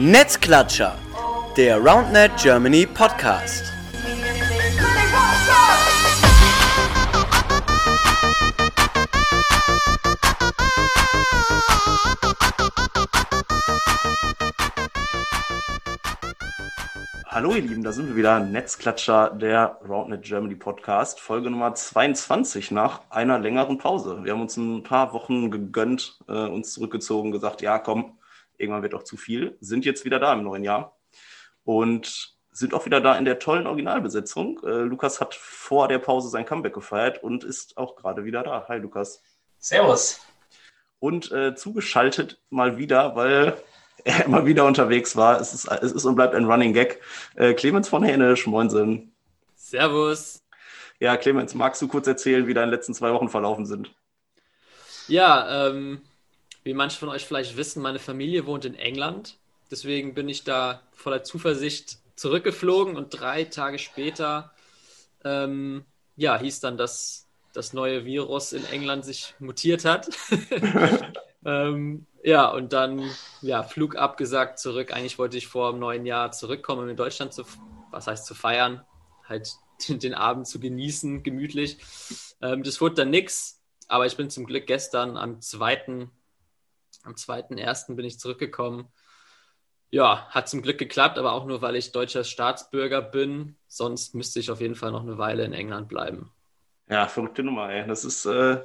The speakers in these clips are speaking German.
Netzklatscher, der RoundNet Germany Podcast. Hallo ihr Lieben, da sind wir wieder, Netzklatscher, der RoundNet Germany Podcast, Folge Nummer 22 nach einer längeren Pause. Wir haben uns ein paar Wochen gegönnt, äh, uns zurückgezogen, gesagt, ja komm, irgendwann wird doch zu viel, sind jetzt wieder da im neuen Jahr und sind auch wieder da in der tollen Originalbesetzung. Äh, Lukas hat vor der Pause sein Comeback gefeiert und ist auch gerade wieder da. Hi Lukas. Servus. Und äh, zugeschaltet mal wieder, weil er immer wieder unterwegs war. Es ist, es ist und bleibt ein Running Gag. Äh, Clemens von Hänisch, moinsen. Servus. Ja, Clemens, magst du kurz erzählen, wie deine letzten zwei Wochen verlaufen sind? Ja, ähm, wie manche von euch vielleicht wissen, meine Familie wohnt in England. Deswegen bin ich da voller Zuversicht zurückgeflogen und drei Tage später ähm, ja, hieß dann, dass das neue Virus in England sich mutiert hat. ähm, ja, und dann ja, Flug abgesagt zurück. Eigentlich wollte ich vor dem neuen Jahr zurückkommen, um in Deutschland zu, was heißt zu feiern, halt den, Abend zu genießen, gemütlich. Ähm, das wurde dann nix, aber ich bin zum Glück gestern am zweiten am 2.1. bin ich zurückgekommen. Ja, hat zum Glück geklappt, aber auch nur, weil ich deutscher Staatsbürger bin. Sonst müsste ich auf jeden Fall noch eine Weile in England bleiben. Ja, verrückte Nummer, ey. Das ist, äh,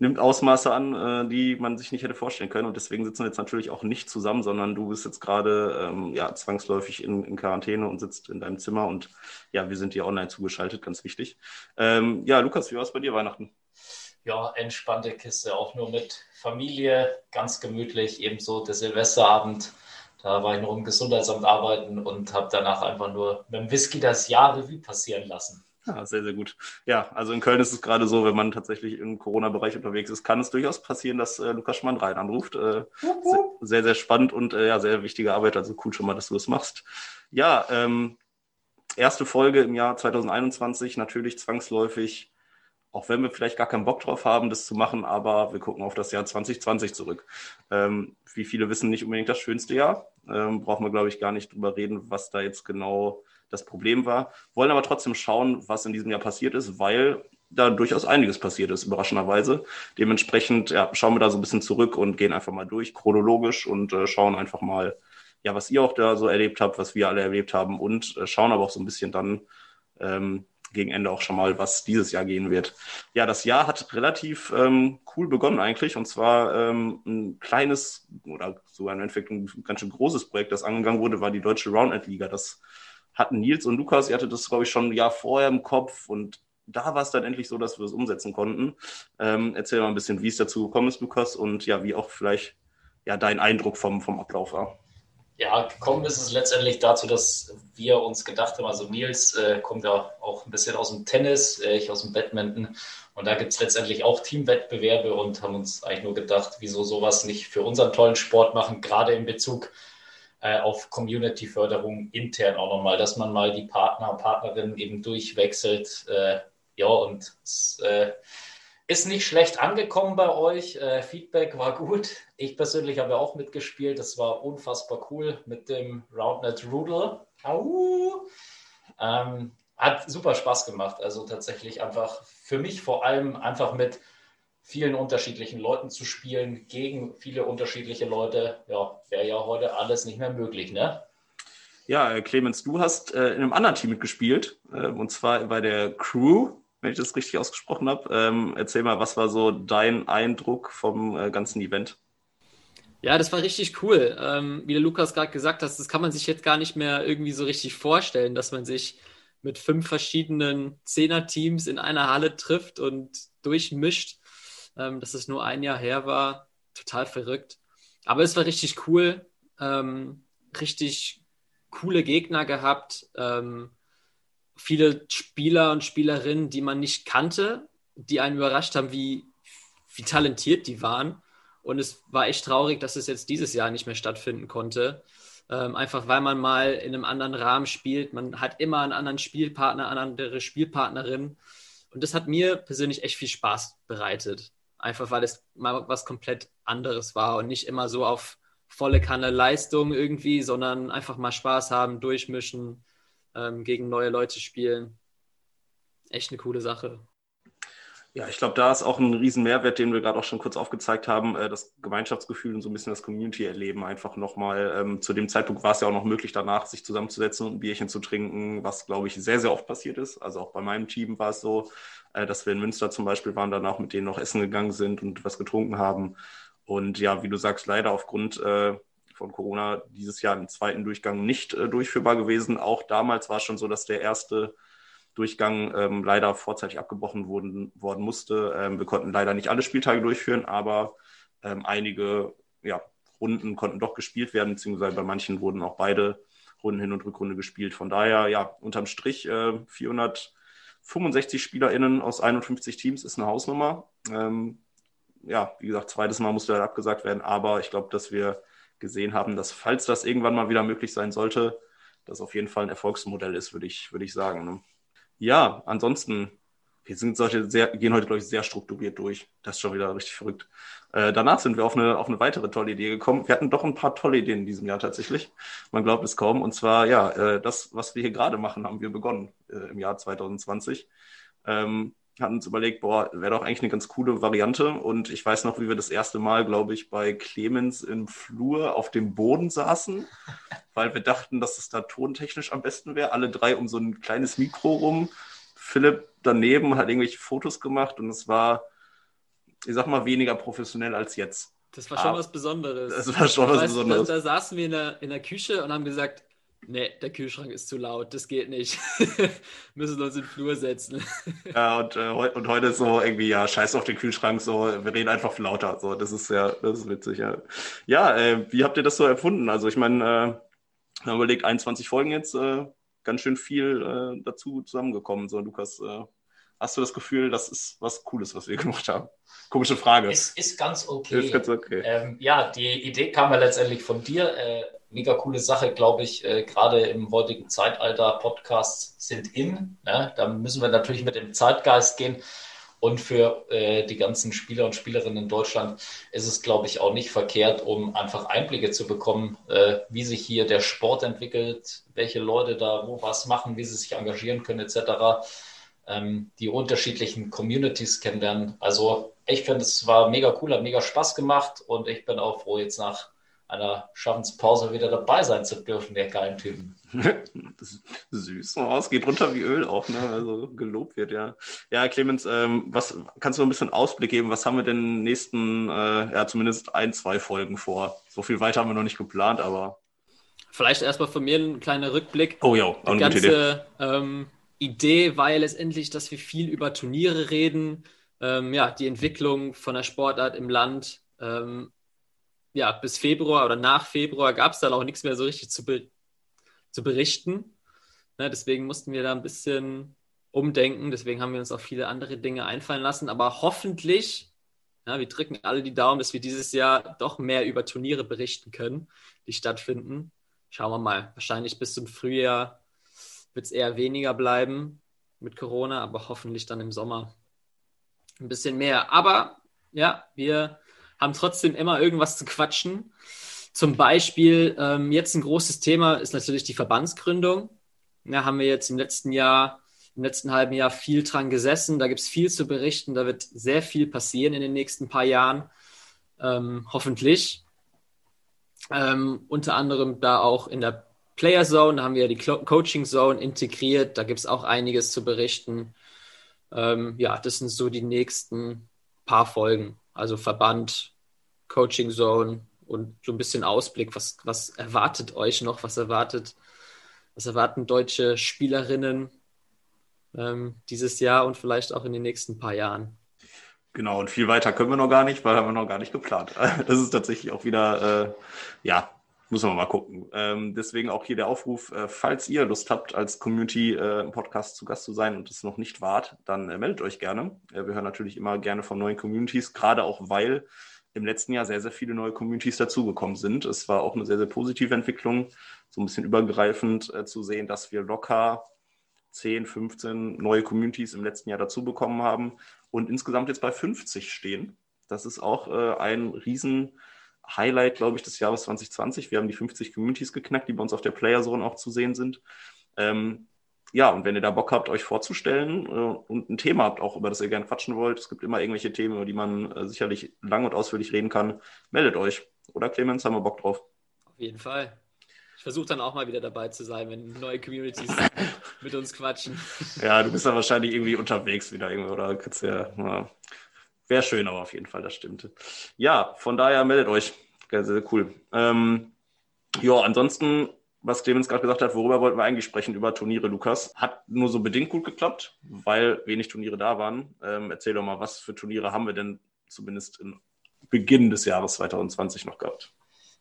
nimmt Ausmaße an, äh, die man sich nicht hätte vorstellen können. Und deswegen sitzen wir jetzt natürlich auch nicht zusammen, sondern du bist jetzt gerade ähm, ja, zwangsläufig in, in, Quarantäne und sitzt in deinem Zimmer. Und ja, wir sind dir online zugeschaltet, ganz wichtig. Ähm, ja, Lukas, wie war es bei dir Weihnachten? Ja, entspannte Kiste, auch nur mit Familie, ganz gemütlich, ebenso der Silvesterabend. Da war ich noch im Gesundheitsamt arbeiten und habe danach einfach nur mit dem Whisky das Jahr Revue passieren lassen. Ja, sehr, sehr gut. Ja, also in Köln ist es gerade so, wenn man tatsächlich im Corona-Bereich unterwegs ist, kann es durchaus passieren, dass äh, Lukas Schmann rein anruft. Äh, sehr, sehr spannend und äh, ja, sehr wichtige Arbeit. Also cool schon mal, dass du das machst. Ja, ähm, erste Folge im Jahr 2021, natürlich zwangsläufig auch wenn wir vielleicht gar keinen Bock drauf haben, das zu machen, aber wir gucken auf das Jahr 2020 zurück. Ähm, wie viele wissen, nicht unbedingt das schönste Jahr. Ähm, brauchen wir, glaube ich, gar nicht drüber reden, was da jetzt genau das Problem war. Wollen aber trotzdem schauen, was in diesem Jahr passiert ist, weil da durchaus einiges passiert ist, überraschenderweise. Dementsprechend ja, schauen wir da so ein bisschen zurück und gehen einfach mal durch, chronologisch und äh, schauen einfach mal, ja, was ihr auch da so erlebt habt, was wir alle erlebt haben und äh, schauen aber auch so ein bisschen dann, ähm, gegen Ende auch schon mal, was dieses Jahr gehen wird. Ja, das Jahr hat relativ ähm, cool begonnen eigentlich und zwar ähm, ein kleines oder sogar im Endeffekt ein ganz schön großes Projekt, das angegangen wurde, war die Deutsche Roundnet-Liga. Das hatten Nils und Lukas, ihr hattet das, glaube ich, schon ein Jahr vorher im Kopf und da war es dann endlich so, dass wir es umsetzen konnten. Ähm, erzähl mal ein bisschen, wie es dazu gekommen ist, Lukas, und ja, wie auch vielleicht ja dein Eindruck vom, vom Ablauf war. Ja, gekommen ist es letztendlich dazu, dass wir uns gedacht haben, also Nils äh, kommt ja auch ein bisschen aus dem Tennis, äh, ich aus dem Badminton. Und da gibt es letztendlich auch Teamwettbewerbe und haben uns eigentlich nur gedacht, wieso sowas nicht für unseren tollen Sport machen, gerade in Bezug äh, auf Community-Förderung intern auch nochmal, dass man mal die Partner, Partnerinnen eben durchwechselt. Äh, ja, und es, äh, ist nicht schlecht angekommen bei euch. Äh, Feedback war gut. Ich persönlich habe auch mitgespielt. Das war unfassbar cool mit dem Roundnet Rudel. Ähm, hat super Spaß gemacht. Also tatsächlich einfach für mich vor allem einfach mit vielen unterschiedlichen Leuten zu spielen, gegen viele unterschiedliche Leute. Ja, wäre ja heute alles nicht mehr möglich, ne? Ja, äh, Clemens, du hast äh, in einem anderen Team mitgespielt, äh, und zwar bei der Crew wenn ich das richtig ausgesprochen habe. Ähm, erzähl mal, was war so dein Eindruck vom äh, ganzen Event? Ja, das war richtig cool. Ähm, wie der Lukas gerade gesagt hat, das kann man sich jetzt gar nicht mehr irgendwie so richtig vorstellen, dass man sich mit fünf verschiedenen Zehner-Teams in einer Halle trifft und durchmischt. Ähm, dass es nur ein Jahr her war, total verrückt. Aber es war richtig cool. Ähm, richtig coole Gegner gehabt. Ähm, viele Spieler und Spielerinnen, die man nicht kannte, die einen überrascht haben, wie, wie talentiert die waren. Und es war echt traurig, dass es jetzt dieses Jahr nicht mehr stattfinden konnte. Ähm, einfach weil man mal in einem anderen Rahmen spielt. Man hat immer einen anderen Spielpartner, eine andere Spielpartnerin. Und das hat mir persönlich echt viel Spaß bereitet. Einfach weil es mal was komplett anderes war und nicht immer so auf volle Kanne Leistung irgendwie, sondern einfach mal Spaß haben, durchmischen, ähm, gegen neue Leute spielen. Echt eine coole Sache. Ja, ich glaube, da ist auch ein riesen Mehrwert, den wir gerade auch schon kurz aufgezeigt haben, äh, das Gemeinschaftsgefühl und so ein bisschen das Community-Erleben einfach nochmal. Ähm, zu dem Zeitpunkt war es ja auch noch möglich, danach sich zusammenzusetzen und ein Bierchen zu trinken, was, glaube ich, sehr, sehr oft passiert ist. Also auch bei meinem Team war es so, äh, dass wir in Münster zum Beispiel waren, danach mit denen noch essen gegangen sind und was getrunken haben. Und ja, wie du sagst, leider aufgrund äh, von Corona dieses Jahr im zweiten Durchgang nicht äh, durchführbar gewesen. Auch damals war es schon so, dass der erste Durchgang ähm, leider vorzeitig abgebrochen wurden, worden musste. Ähm, wir konnten leider nicht alle Spieltage durchführen, aber ähm, einige ja, Runden konnten doch gespielt werden, beziehungsweise bei manchen wurden auch beide Runden Hin- und Rückrunde gespielt. Von daher, ja, unterm Strich äh, 465 SpielerInnen aus 51 Teams ist eine Hausnummer. Ähm, ja, wie gesagt, zweites Mal musste halt abgesagt werden, aber ich glaube, dass wir gesehen haben, dass falls das irgendwann mal wieder möglich sein sollte, das auf jeden Fall ein Erfolgsmodell ist, würde ich, würde ich sagen. Ne? Ja, ansonsten, wir sind solche sehr, gehen heute, glaube ich, sehr strukturiert durch. Das ist schon wieder richtig verrückt. Äh, danach sind wir auf eine, auf eine weitere tolle Idee gekommen. Wir hatten doch ein paar tolle Ideen in diesem Jahr tatsächlich. Man glaubt es kaum. Und zwar, ja, äh, das, was wir hier gerade machen, haben wir begonnen äh, im Jahr 2020. Ähm, hatten uns überlegt, boah, wäre doch eigentlich eine ganz coole Variante. Und ich weiß noch, wie wir das erste Mal, glaube ich, bei Clemens im Flur auf dem Boden saßen, weil wir dachten, dass es da tontechnisch am besten wäre. Alle drei um so ein kleines Mikro rum. Philipp daneben hat irgendwelche Fotos gemacht und es war, ich sag mal, weniger professionell als jetzt. Das war schon Aber was Besonderes. Das war schon was weißt, Besonderes. Da, da saßen wir in der, in der Küche und haben gesagt, Nee, der Kühlschrank ist zu laut, das geht nicht. Müssen uns in den Flur setzen. ja, und, äh, und heute ist so irgendwie, ja, scheiß auf den Kühlschrank, so, wir reden einfach lauter. So, das ist ja, das ist witzig, ja. Ja, äh, wie habt ihr das so erfunden? Also ich meine, äh, haben überlegt, 21 Folgen jetzt, äh, ganz schön viel äh, dazu zusammengekommen. So, Lukas, äh, hast du das Gefühl, das ist was Cooles, was wir gemacht haben? Komische Frage. Ist, ist ganz okay. Ist ganz okay. Ähm, ja, die Idee kam ja letztendlich von dir. Mega coole Sache, glaube ich, äh, gerade im heutigen Zeitalter. Podcasts sind in. Ne? Da müssen wir natürlich mit dem Zeitgeist gehen. Und für äh, die ganzen Spieler und Spielerinnen in Deutschland ist es, glaube ich, auch nicht verkehrt, um einfach Einblicke zu bekommen, äh, wie sich hier der Sport entwickelt, welche Leute da wo was machen, wie sie sich engagieren können, etc. Ähm, die unterschiedlichen Communities kennenlernen. Also ich finde, es war mega cool, hat mega Spaß gemacht und ich bin auch froh, jetzt nach einer Schaffenspause wieder dabei sein zu dürfen, der geilen Typen. Süß. Oh, es geht runter wie Öl auch, ne? Also gelobt wird, ja. Ja, Clemens, ähm, was kannst du ein bisschen Ausblick geben? Was haben wir denn in den nächsten, äh, ja, zumindest ein, zwei Folgen vor? So viel weiter haben wir noch nicht geplant, aber. Vielleicht erstmal von mir ein kleiner Rückblick. Oh ja, auch eine ganze, Idee. Ähm, Idee war ja letztendlich, dass wir viel über Turniere reden, ähm, ja, die Entwicklung von der Sportart im Land, ähm, ja, bis Februar oder nach Februar gab es dann auch nichts mehr so richtig zu, be zu berichten. Ne, deswegen mussten wir da ein bisschen umdenken. Deswegen haben wir uns auch viele andere Dinge einfallen lassen. Aber hoffentlich, ja, wir drücken alle die Daumen, dass wir dieses Jahr doch mehr über Turniere berichten können, die stattfinden. Schauen wir mal. Wahrscheinlich bis zum Frühjahr wird es eher weniger bleiben mit Corona, aber hoffentlich dann im Sommer ein bisschen mehr. Aber ja, wir haben trotzdem immer irgendwas zu quatschen. Zum Beispiel, ähm, jetzt ein großes Thema ist natürlich die Verbandsgründung. Da haben wir jetzt im letzten Jahr, im letzten halben Jahr viel dran gesessen. Da gibt es viel zu berichten. Da wird sehr viel passieren in den nächsten paar Jahren. Ähm, hoffentlich. Ähm, unter anderem da auch in der Player Zone, da haben wir die Coaching Zone integriert. Da gibt es auch einiges zu berichten. Ähm, ja, das sind so die nächsten paar Folgen also Verband, Coaching Zone und so ein bisschen Ausblick, was, was erwartet euch noch, was erwartet, was erwarten deutsche Spielerinnen ähm, dieses Jahr und vielleicht auch in den nächsten paar Jahren. Genau, und viel weiter können wir noch gar nicht, weil haben wir noch gar nicht geplant. Das ist tatsächlich auch wieder, äh, ja, muss man mal gucken. Ähm, deswegen auch hier der Aufruf, äh, falls ihr Lust habt, als Community äh, im Podcast zu Gast zu sein und es noch nicht wart, dann äh, meldet euch gerne. Äh, wir hören natürlich immer gerne von neuen Communities, gerade auch weil im letzten Jahr sehr, sehr viele neue Communities dazugekommen sind. Es war auch eine sehr, sehr positive Entwicklung, so ein bisschen übergreifend äh, zu sehen, dass wir locker 10, 15 neue Communities im letzten Jahr dazu bekommen haben und insgesamt jetzt bei 50 stehen. Das ist auch äh, ein riesen Highlight, glaube ich, des Jahres 2020. Wir haben die 50 Communities geknackt, die bei uns auf der Player Zone auch zu sehen sind. Ähm, ja, und wenn ihr da Bock habt, euch vorzustellen äh, und ein Thema habt, auch über das ihr gerne quatschen wollt, es gibt immer irgendwelche Themen, über die man äh, sicherlich lang und ausführlich reden kann, meldet euch. Oder Clemens, haben wir Bock drauf? Auf jeden Fall. Ich versuche dann auch mal wieder dabei zu sein, wenn neue Communities mit uns quatschen. Ja, du bist dann wahrscheinlich irgendwie unterwegs wieder irgendwie, oder? Kannst ja, ja. Wäre schön, aber auf jeden Fall, das stimmt. Ja, von daher meldet euch. Sehr, sehr cool. Ähm, ja, ansonsten was Clemens gerade gesagt hat, worüber wollten wir eigentlich sprechen? Über Turniere, Lukas. Hat nur so bedingt gut geklappt, weil wenig Turniere da waren. Ähm, erzähl doch mal, was für Turniere haben wir denn zumindest im Beginn des Jahres 2020 noch gehabt?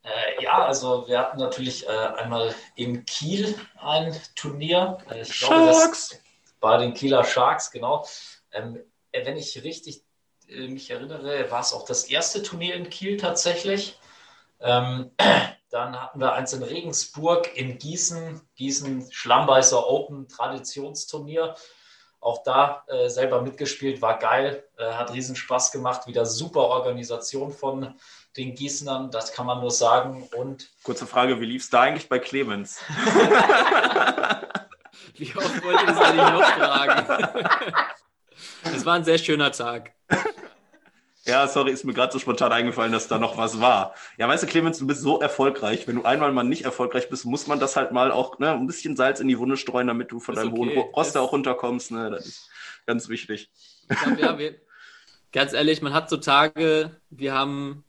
Äh, ja, also wir hatten natürlich äh, einmal in Kiel ein Turnier. Äh, ich glaube, das bei den Kieler Sharks, genau. Ähm, äh, wenn ich richtig äh, mich erinnere, war es auch das erste Turnier in Kiel tatsächlich. Ähm, dann hatten wir eins in Regensburg, in Gießen, Gießen Schlammbeißer Open Traditionsturnier. Auch da äh, selber mitgespielt, war geil, äh, hat riesen Spaß gemacht, wieder super Organisation von den Gießenern, das kann man nur sagen. Und Kurze Frage, wie lief es da eigentlich bei Clemens? wie oft wollt ihr das eigentlich noch fragen? Es war ein sehr schöner Tag. Ja, sorry, ist mir gerade so spontan eingefallen, dass da noch was war. Ja, weißt du, Clemens, du bist so erfolgreich. Wenn du einmal mal nicht erfolgreich bist, muss man das halt mal auch ne, ein bisschen Salz in die Wunde streuen, damit du von ist deinem okay. hohen Roster auch runterkommst. Ne? Das ist ganz wichtig. Glaub, ja, wir, ganz ehrlich, man hat so Tage, wir haben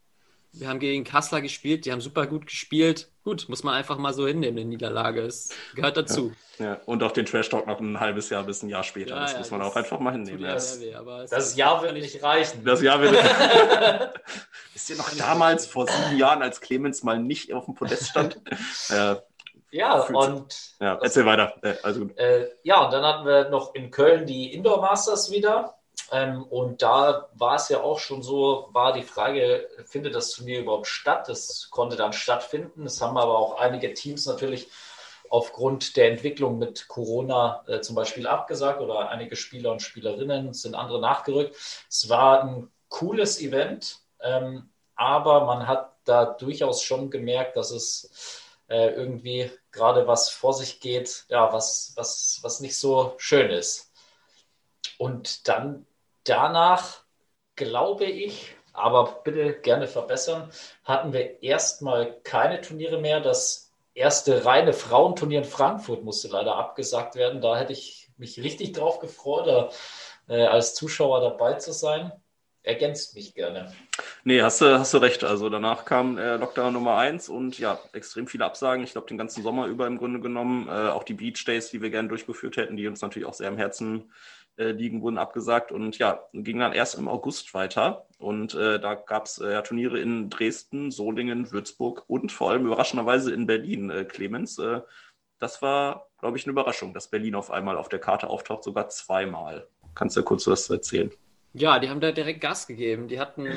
wir haben gegen Kassler gespielt, die haben super gut gespielt. Gut, muss man einfach mal so hinnehmen, eine Niederlage. Es gehört dazu. Ja, ja. Und auch den Trash Talk noch ein halbes Jahr bis ein Jahr später. Ja, das muss man das auch einfach mal hinnehmen. Das, weh, das Jahr wird nicht reichen. Das Jahr wird nicht Ist ihr noch damals vor sieben Jahren, als Clemens mal nicht auf dem Podest stand? äh, ja, und. Ja, erzähl weiter. Äh, also, äh, ja, und dann hatten wir noch in Köln die Indoor Masters wieder. Ähm, und da war es ja auch schon so, war die Frage, findet das Turnier überhaupt statt? Das konnte dann stattfinden. Es haben aber auch einige Teams natürlich aufgrund der Entwicklung mit Corona äh, zum Beispiel abgesagt oder einige Spieler und Spielerinnen sind andere nachgerückt. Es war ein cooles Event, ähm, aber man hat da durchaus schon gemerkt, dass es äh, irgendwie gerade was vor sich geht, ja, was, was, was nicht so schön ist. Und dann danach, glaube ich, aber bitte gerne verbessern, hatten wir erstmal keine Turniere mehr. Das erste reine Frauenturnier in Frankfurt musste leider abgesagt werden. Da hätte ich mich richtig drauf gefreut, äh, als Zuschauer dabei zu sein. Ergänzt mich gerne. Nee, hast du, hast du recht. Also danach kam äh, Lockdown Nummer eins und ja, extrem viele Absagen. Ich glaube, den ganzen Sommer über im Grunde genommen. Äh, auch die Beach Days, die wir gerne durchgeführt hätten, die uns natürlich auch sehr am Herzen äh, liegen, wurden abgesagt und ja, ging dann erst im August weiter. Und äh, da gab es äh, Turniere in Dresden, Solingen, Würzburg und vor allem überraschenderweise in Berlin, äh, Clemens. Äh, das war, glaube ich, eine Überraschung, dass Berlin auf einmal auf der Karte auftaucht, sogar zweimal. Kannst du kurz was erzählen? Ja, die haben da direkt Gas gegeben. Die hatten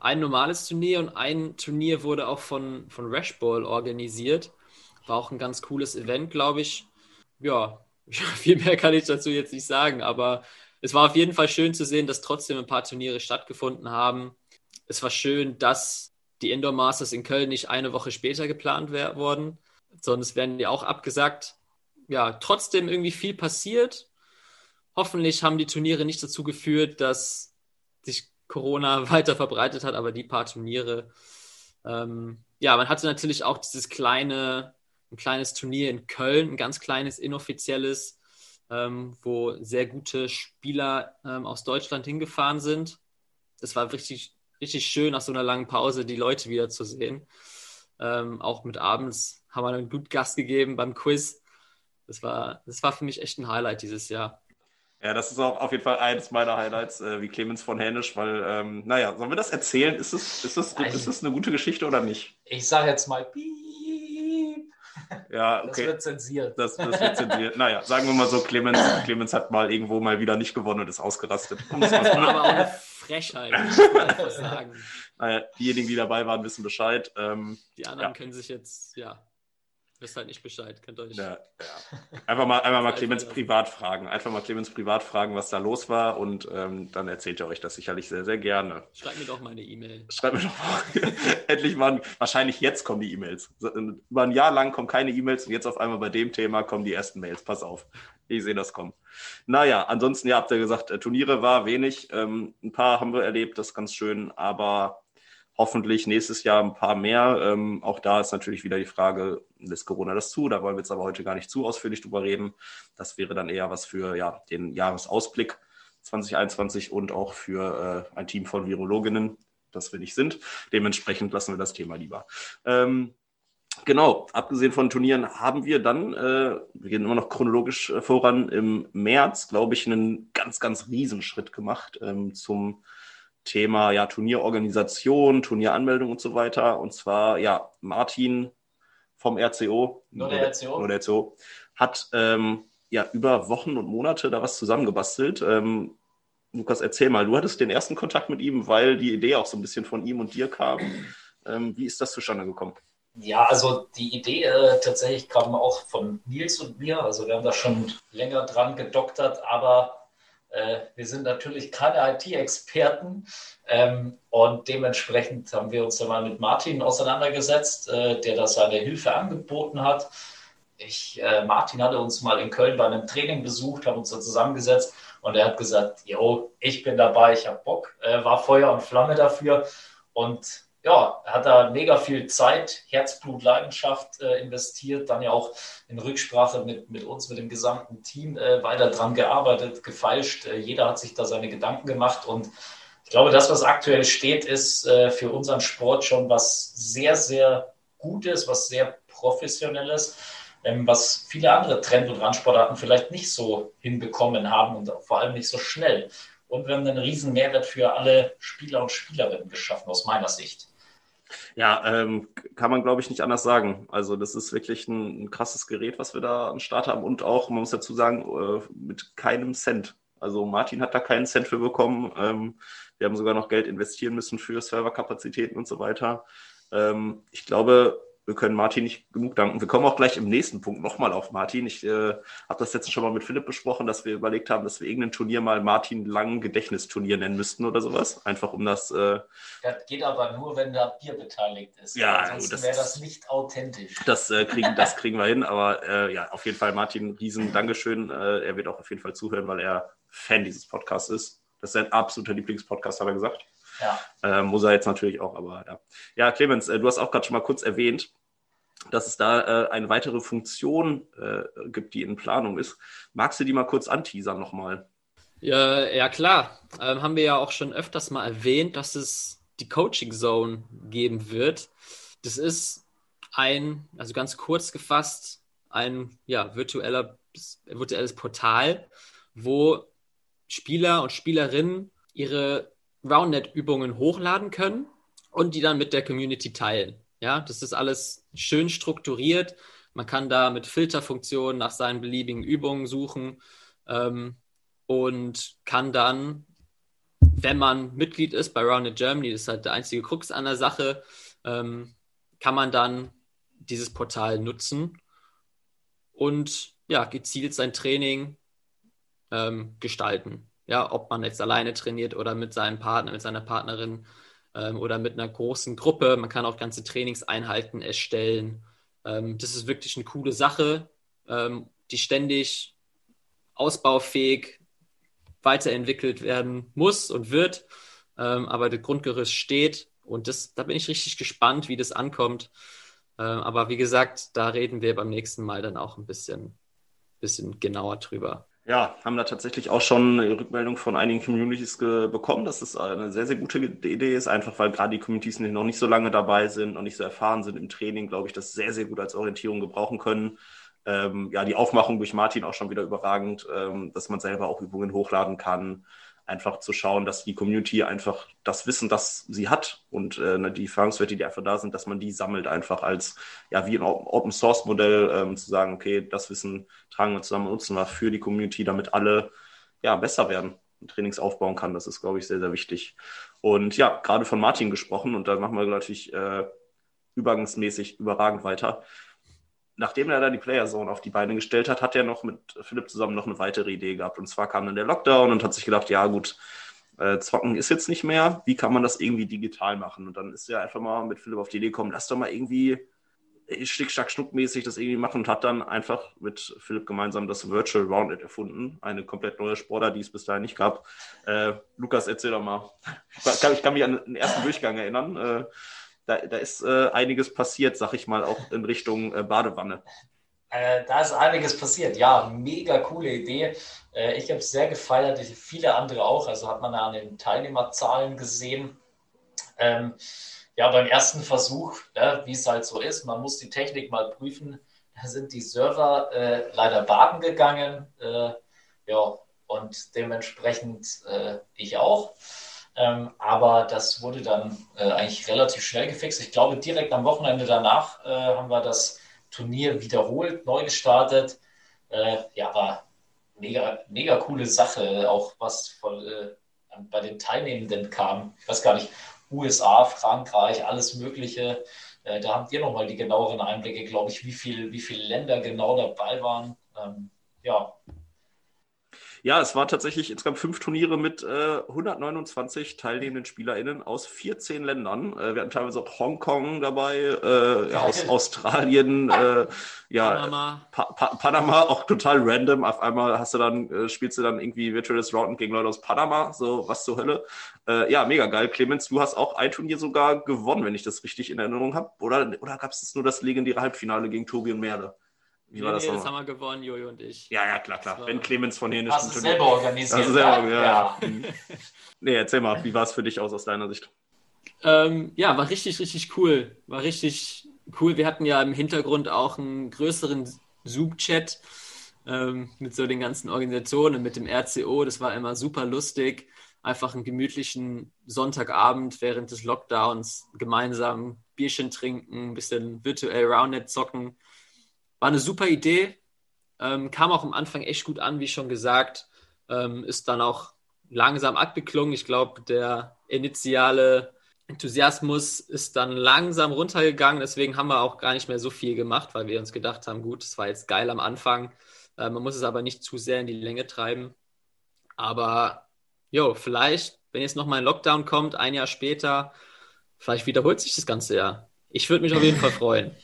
ein normales Turnier und ein Turnier wurde auch von, von Rashball organisiert. War auch ein ganz cooles Event, glaube ich. Ja, viel mehr kann ich dazu jetzt nicht sagen, aber es war auf jeden Fall schön zu sehen, dass trotzdem ein paar Turniere stattgefunden haben. Es war schön, dass die Indoor Masters in Köln nicht eine Woche später geplant wurden, sondern es werden die auch abgesagt. Ja, trotzdem irgendwie viel passiert. Hoffentlich haben die Turniere nicht dazu geführt, dass sich Corona weiter verbreitet hat, aber die paar Turniere. Ähm, ja, man hatte natürlich auch dieses kleine ein kleines Turnier in Köln, ein ganz kleines, inoffizielles, ähm, wo sehr gute Spieler ähm, aus Deutschland hingefahren sind. Es war richtig, richtig schön, nach so einer langen Pause die Leute wiederzusehen. Ähm, auch mit abends haben wir einen gut Gast gegeben beim Quiz. Das war, das war für mich echt ein Highlight dieses Jahr. Ja, das ist auch auf jeden Fall eines meiner Highlights, äh, wie Clemens von Hänisch, weil, ähm, naja, sollen wir das erzählen? Ist es, ist, es, ist es eine gute Geschichte oder nicht? Ich sage jetzt mal, piep. Ja, okay. Das wird zensiert. Das, das wird zensiert. naja, sagen wir mal so, Clemens, Clemens hat mal irgendwo mal wieder nicht gewonnen und ist ausgerastet. Aber auch eine Frechheit, muss ich einfach sagen. Naja, diejenigen, die dabei waren, wissen Bescheid. Ähm, die anderen ja. können sich jetzt, ja. Wisst halt nicht Bescheid, könnt euch. Ja, ja. Einfach mal, einfach mal Clemens privat fragen. Einfach mal Clemens privat fragen, was da los war und ähm, dann erzählt er euch das sicherlich sehr, sehr gerne. Schreibt mir doch mal eine E-Mail. Schreibt mir doch mal. Endlich mal. Wahrscheinlich jetzt kommen die E-Mails. Über ein Jahr lang kommen keine E-Mails und jetzt auf einmal bei dem Thema kommen die ersten Mails. Pass auf. Ich sehe das kommen. Naja, ansonsten, ja, habt ihr gesagt, äh, Turniere war wenig. Ähm, ein paar haben wir erlebt, das ist ganz schön, aber hoffentlich nächstes Jahr ein paar mehr. Ähm, auch da ist natürlich wieder die Frage, lässt Corona das zu? Da wollen wir jetzt aber heute gar nicht zu ausführlich drüber reden. Das wäre dann eher was für ja, den Jahresausblick 2021 und auch für äh, ein Team von Virologinnen, das wir nicht sind. Dementsprechend lassen wir das Thema lieber. Ähm, Genau, abgesehen von Turnieren haben wir dann, äh, wir gehen immer noch chronologisch äh, voran, im März, glaube ich, einen ganz, ganz Riesenschritt gemacht ähm, zum Thema ja, Turnierorganisation, Turnieranmeldung und so weiter. Und zwar, ja, Martin vom RCO, nur der RCO, nur der RCO hat ähm, ja über Wochen und Monate da was zusammengebastelt. Ähm, Lukas, erzähl mal, du hattest den ersten Kontakt mit ihm, weil die Idee auch so ein bisschen von ihm und dir kam. Ähm, wie ist das zustande gekommen? Ja, also die Idee äh, tatsächlich kam auch von Nils und mir. Also wir haben da schon länger dran gedoktert, aber äh, wir sind natürlich keine IT-Experten ähm, und dementsprechend haben wir uns dann mal mit Martin auseinandergesetzt, äh, der da seine Hilfe angeboten hat. Ich, äh, Martin hatte uns mal in Köln bei einem Training besucht, haben uns da zusammengesetzt und er hat gesagt, jo, ich bin dabei, ich habe Bock, äh, war Feuer und Flamme dafür und ja, hat da mega viel Zeit, Herzblut, Leidenschaft äh, investiert, dann ja auch in Rücksprache mit, mit uns, mit dem gesamten Team äh, weiter dran gearbeitet, gefeilscht. Äh, jeder hat sich da seine Gedanken gemacht und ich glaube, das, was aktuell steht, ist äh, für unseren Sport schon was sehr, sehr Gutes, was sehr Professionelles, ähm, was viele andere Trend- und Randsportarten vielleicht nicht so hinbekommen haben und vor allem nicht so schnell. Und wir haben einen riesen Mehrwert für alle Spieler und Spielerinnen geschaffen, aus meiner Sicht. Ja, ähm, kann man, glaube ich, nicht anders sagen. Also das ist wirklich ein, ein, krasses Gerät, was wir da am Start haben und auch, man muss dazu sagen, äh, mit keinem Cent. Also Martin hat da keinen Cent für bekommen. Ähm, wir haben sogar noch Geld investieren müssen für Serverkapazitäten und so weiter. Ähm, ich glaube, wir können Martin nicht genug danken. Wir kommen auch gleich im nächsten Punkt nochmal auf Martin. Ich äh, habe das jetzt schon mal mit Philipp besprochen, dass wir überlegt haben, dass wir irgendein Turnier mal Martin Lang Gedächtnisturnier nennen müssten oder sowas. Einfach um das. Äh, das geht aber nur, wenn da Bier beteiligt ist. Ja, Ansonsten wäre das nicht authentisch. Das, äh, kriegen, das kriegen wir hin. Aber äh, ja, auf jeden Fall Martin, riesen Dankeschön. Äh, er wird auch auf jeden Fall zuhören, weil er Fan dieses Podcasts ist. Das ist sein absoluter Lieblingspodcast, hat er gesagt. Ja. Äh, muss er jetzt natürlich auch, aber ja. Ja, Clemens, äh, du hast auch gerade schon mal kurz erwähnt, dass es da äh, eine weitere Funktion äh, gibt, die in Planung ist. Magst du die mal kurz anteasern nochmal? Ja, ja klar. Ähm, haben wir ja auch schon öfters mal erwähnt, dass es die Coaching Zone geben wird. Das ist ein, also ganz kurz gefasst, ein ja, virtueller, virtuelles Portal, wo Spieler und Spielerinnen ihre Roundnet-Übungen hochladen können und die dann mit der Community teilen. Ja, das ist alles schön strukturiert. Man kann da mit Filterfunktionen nach seinen beliebigen Übungen suchen ähm, und kann dann, wenn man Mitglied ist bei Rounded Germany, das ist halt der einzige Krux an der Sache, ähm, kann man dann dieses Portal nutzen und ja, gezielt sein Training ähm, gestalten. Ja, ob man jetzt alleine trainiert oder mit seinem Partner, mit seiner Partnerin ähm, oder mit einer großen Gruppe. Man kann auch ganze Trainingseinheiten erstellen. Ähm, das ist wirklich eine coole Sache, ähm, die ständig ausbaufähig weiterentwickelt werden muss und wird. Ähm, aber der Grundgerüst steht und das, da bin ich richtig gespannt, wie das ankommt. Ähm, aber wie gesagt, da reden wir beim nächsten Mal dann auch ein bisschen, bisschen genauer drüber ja, haben da tatsächlich auch schon eine Rückmeldung von einigen Communities bekommen, dass es eine sehr, sehr gute Idee ist, einfach weil gerade die Communities die noch nicht so lange dabei sind und nicht so erfahren sind im Training, glaube ich, das sehr, sehr gut als Orientierung gebrauchen können. Ähm, ja, die Aufmachung durch Martin auch schon wieder überragend, ähm, dass man selber auch Übungen hochladen kann, einfach zu schauen, dass die Community einfach das Wissen, das sie hat und äh, ne, die Erfahrungswerte, die einfach da sind, dass man die sammelt einfach als, ja, wie ein Open Source Modell, ähm, zu sagen, okay, das Wissen tragen wir zusammen und nutzen wir für die Community, damit alle, ja, besser werden und Trainings aufbauen kann. Das ist, glaube ich, sehr, sehr wichtig. Und ja, gerade von Martin gesprochen und da machen wir natürlich äh, übergangsmäßig überragend weiter. Nachdem er da die Player Zone auf die Beine gestellt hat, hat er noch mit Philipp zusammen noch eine weitere Idee gehabt. Und zwar kam dann der Lockdown und hat sich gedacht, ja gut, äh, zocken ist jetzt nicht mehr, wie kann man das irgendwie digital machen? Und dann ist er einfach mal mit Philipp auf die Idee gekommen, lass doch mal irgendwie schnick, schnack, schnuckmäßig das irgendwie machen und hat dann einfach mit Philipp gemeinsam das Virtual Rounded erfunden. Eine komplett neue Sportart, die es bis dahin nicht gab. Äh, Lukas, erzähl doch mal. Ich kann, ich kann mich an den ersten Durchgang erinnern. Äh, da, da ist äh, einiges passiert, sag ich mal, auch in Richtung äh, Badewanne. Äh, da ist einiges passiert. Ja, mega coole Idee. Äh, ich habe es sehr gefeiert, viele andere auch. Also hat man da an den Teilnehmerzahlen gesehen. Ähm, ja, beim ersten Versuch, ja, wie es halt so ist, man muss die Technik mal prüfen. Da sind die Server äh, leider baden gegangen. Äh, ja, und dementsprechend äh, ich auch. Ähm, aber das wurde dann äh, eigentlich relativ schnell gefixt. Ich glaube, direkt am Wochenende danach äh, haben wir das Turnier wiederholt, neu gestartet. Äh, ja, war mega, mega coole Sache, auch was von, bei den Teilnehmenden kam. Ich weiß gar nicht, USA, Frankreich, alles Mögliche. Äh, da habt ihr nochmal die genaueren Einblicke, glaube ich, wie, viel, wie viele Länder genau dabei waren. Ähm, ja, ja, es war tatsächlich insgesamt fünf Turniere mit äh, 129 teilnehmenden SpielerInnen aus 14 Ländern. Äh, wir hatten teilweise auch Hongkong dabei, äh, ja, aus Australien, äh, ja, Panama. Pa pa Panama, auch total random. Auf einmal hast du dann, äh, spielst du dann irgendwie Virtuales Routen gegen Leute aus Panama, so was zur Hölle. Äh, ja, mega geil. Clemens, du hast auch ein Turnier sogar gewonnen, wenn ich das richtig in Erinnerung habe. Oder, oder gab es nur das legendäre Halbfinale gegen Tobi und Merle? Wie nee, war das, nee, das haben wir gewonnen, Jojo und ich. Ja, ja, klar, klar. Wenn Clemens von denen ist. Hast du selber organisiert? Hast du selber, ja. ja. ja. nee, erzähl mal, wie war es für dich aus, aus deiner Sicht? Ähm, ja, war richtig, richtig cool. War richtig cool. Wir hatten ja im Hintergrund auch einen größeren Zoom-Chat ähm, mit so den ganzen Organisationen, mit dem RCO. Das war immer super lustig. Einfach einen gemütlichen Sonntagabend während des Lockdowns gemeinsam Bierchen trinken, ein bisschen virtuell Roundnet zocken war eine super Idee. Ähm, kam auch am Anfang echt gut an, wie schon gesagt. Ähm, ist dann auch langsam abgeklungen. Ich glaube, der initiale Enthusiasmus ist dann langsam runtergegangen. Deswegen haben wir auch gar nicht mehr so viel gemacht, weil wir uns gedacht haben, gut, es war jetzt geil am Anfang. Äh, man muss es aber nicht zu sehr in die Länge treiben. Aber jo, vielleicht, wenn jetzt nochmal ein Lockdown kommt, ein Jahr später, vielleicht wiederholt sich das ganze Jahr. Ich würde mich auf jeden Fall freuen.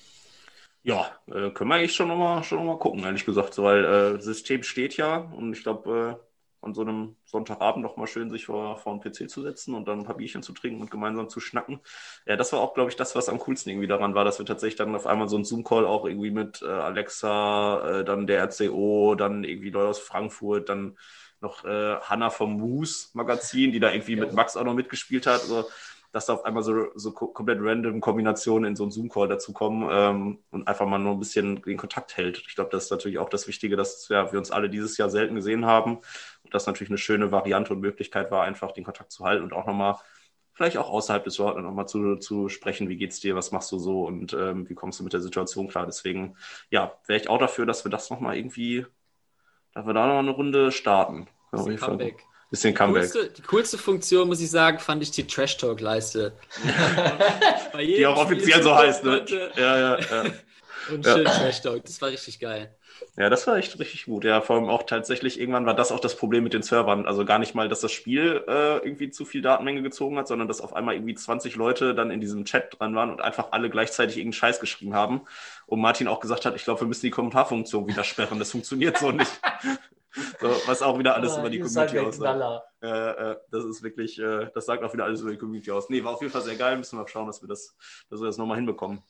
Ja, äh, können wir eigentlich schon nochmal schon noch mal gucken, ehrlich gesagt, so, weil äh, System steht ja und ich glaube, äh, an so einem Sonntagabend noch mal schön sich vor, vor einen PC zu setzen und dann ein paar Bierchen zu trinken und gemeinsam zu schnacken. Ja, das war auch, glaube ich, das, was am coolsten irgendwie daran war, dass wir tatsächlich dann auf einmal so einen Zoom-Call auch irgendwie mit äh, Alexa, äh, dann der RCO, dann irgendwie Leute aus Frankfurt, dann noch äh, Hanna vom Moose Magazin, die da irgendwie mit Max auch noch mitgespielt hat. Also dass da auf einmal so, so komplett random Kombinationen in so einen Zoom-Call dazu kommen ähm, und einfach mal nur ein bisschen den Kontakt hält. Ich glaube, das ist natürlich auch das Wichtige, dass ja, wir uns alle dieses Jahr selten gesehen haben und das natürlich eine schöne Variante und Möglichkeit war, einfach den Kontakt zu halten und auch nochmal vielleicht auch außerhalb des Wortes nochmal zu, zu sprechen, wie geht's dir, was machst du so und ähm, wie kommst du mit der Situation klar. Deswegen, ja, wäre ich auch dafür, dass wir das nochmal irgendwie, dass wir da nochmal eine Runde starten. Comeback. Bisschen Comeback. Die coolste, die coolste Funktion, muss ich sagen, fand ich die Trash Talk-Leiste. die auch offiziell so heißt, ne? Ja, ja, ja. Und schön ja. Trash Talk, das war richtig geil. Ja, das war echt richtig gut. Ja, vor allem auch tatsächlich, irgendwann war das auch das Problem mit den Servern. Also gar nicht mal, dass das Spiel äh, irgendwie zu viel Datenmenge gezogen hat, sondern dass auf einmal irgendwie 20 Leute dann in diesem Chat dran waren und einfach alle gleichzeitig irgendeinen Scheiß geschrieben haben. Und Martin auch gesagt hat, ich glaube, wir müssen die Kommentarfunktion wieder sperren. Das funktioniert so nicht. So, was auch wieder alles ah, über die Community aussagt. Äh, äh, das ist wirklich, äh, das sagt auch wieder alles über die Community aus. Nee, war auf jeden Fall sehr geil. Müssen wir schauen, dass wir das, dass wir das nochmal hinbekommen.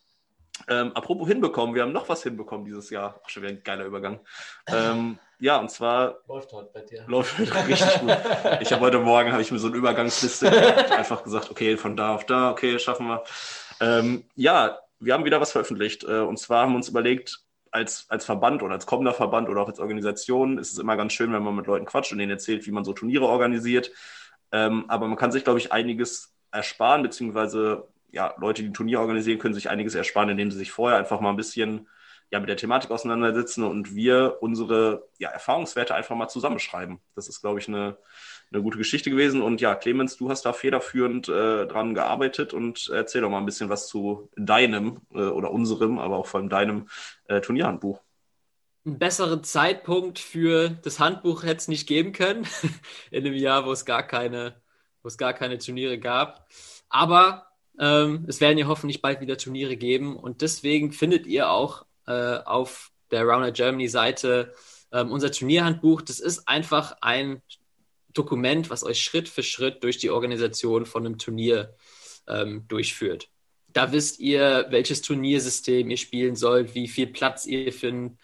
Ähm, apropos hinbekommen, wir haben noch was hinbekommen dieses Jahr. Ach, schon wieder ein geiler Übergang. Ähm, ja, und zwar. Läuft heute bei dir. Läuft heute richtig gut. Ich habe heute Morgen habe ich mir so eine Übergangsliste einfach gesagt, okay, von da auf da, okay, schaffen wir. Ähm, ja, wir haben wieder was veröffentlicht. Äh, und zwar haben wir uns überlegt, als, als Verband oder als kommender Verband oder auch als Organisation ist es immer ganz schön, wenn man mit Leuten quatscht und denen erzählt, wie man so Turniere organisiert. Ähm, aber man kann sich, glaube ich, einiges ersparen, beziehungsweise ja, Leute, die ein Turnier organisieren, können sich einiges ersparen, indem sie sich vorher einfach mal ein bisschen ja, mit der Thematik auseinandersetzen und wir unsere ja, Erfahrungswerte einfach mal zusammenschreiben. Das ist, glaube ich, eine, eine gute Geschichte gewesen. Und ja, Clemens, du hast da federführend äh, dran gearbeitet und erzähl doch mal ein bisschen was zu deinem äh, oder unserem, aber auch vor allem deinem äh, Turnierhandbuch. Einen besseren Zeitpunkt für das Handbuch hätte es nicht geben können, in einem Jahr, wo es gar keine, wo es gar keine Turniere gab. Aber ähm, es werden ja hoffentlich bald wieder Turniere geben und deswegen findet ihr auch äh, auf der Rounder Germany Seite ähm, unser Turnierhandbuch. Das ist einfach ein Dokument, was euch Schritt für Schritt durch die Organisation von einem Turnier ähm, durchführt. Da wisst ihr, welches Turniersystem ihr spielen sollt, wie viel Platz ihr für ein,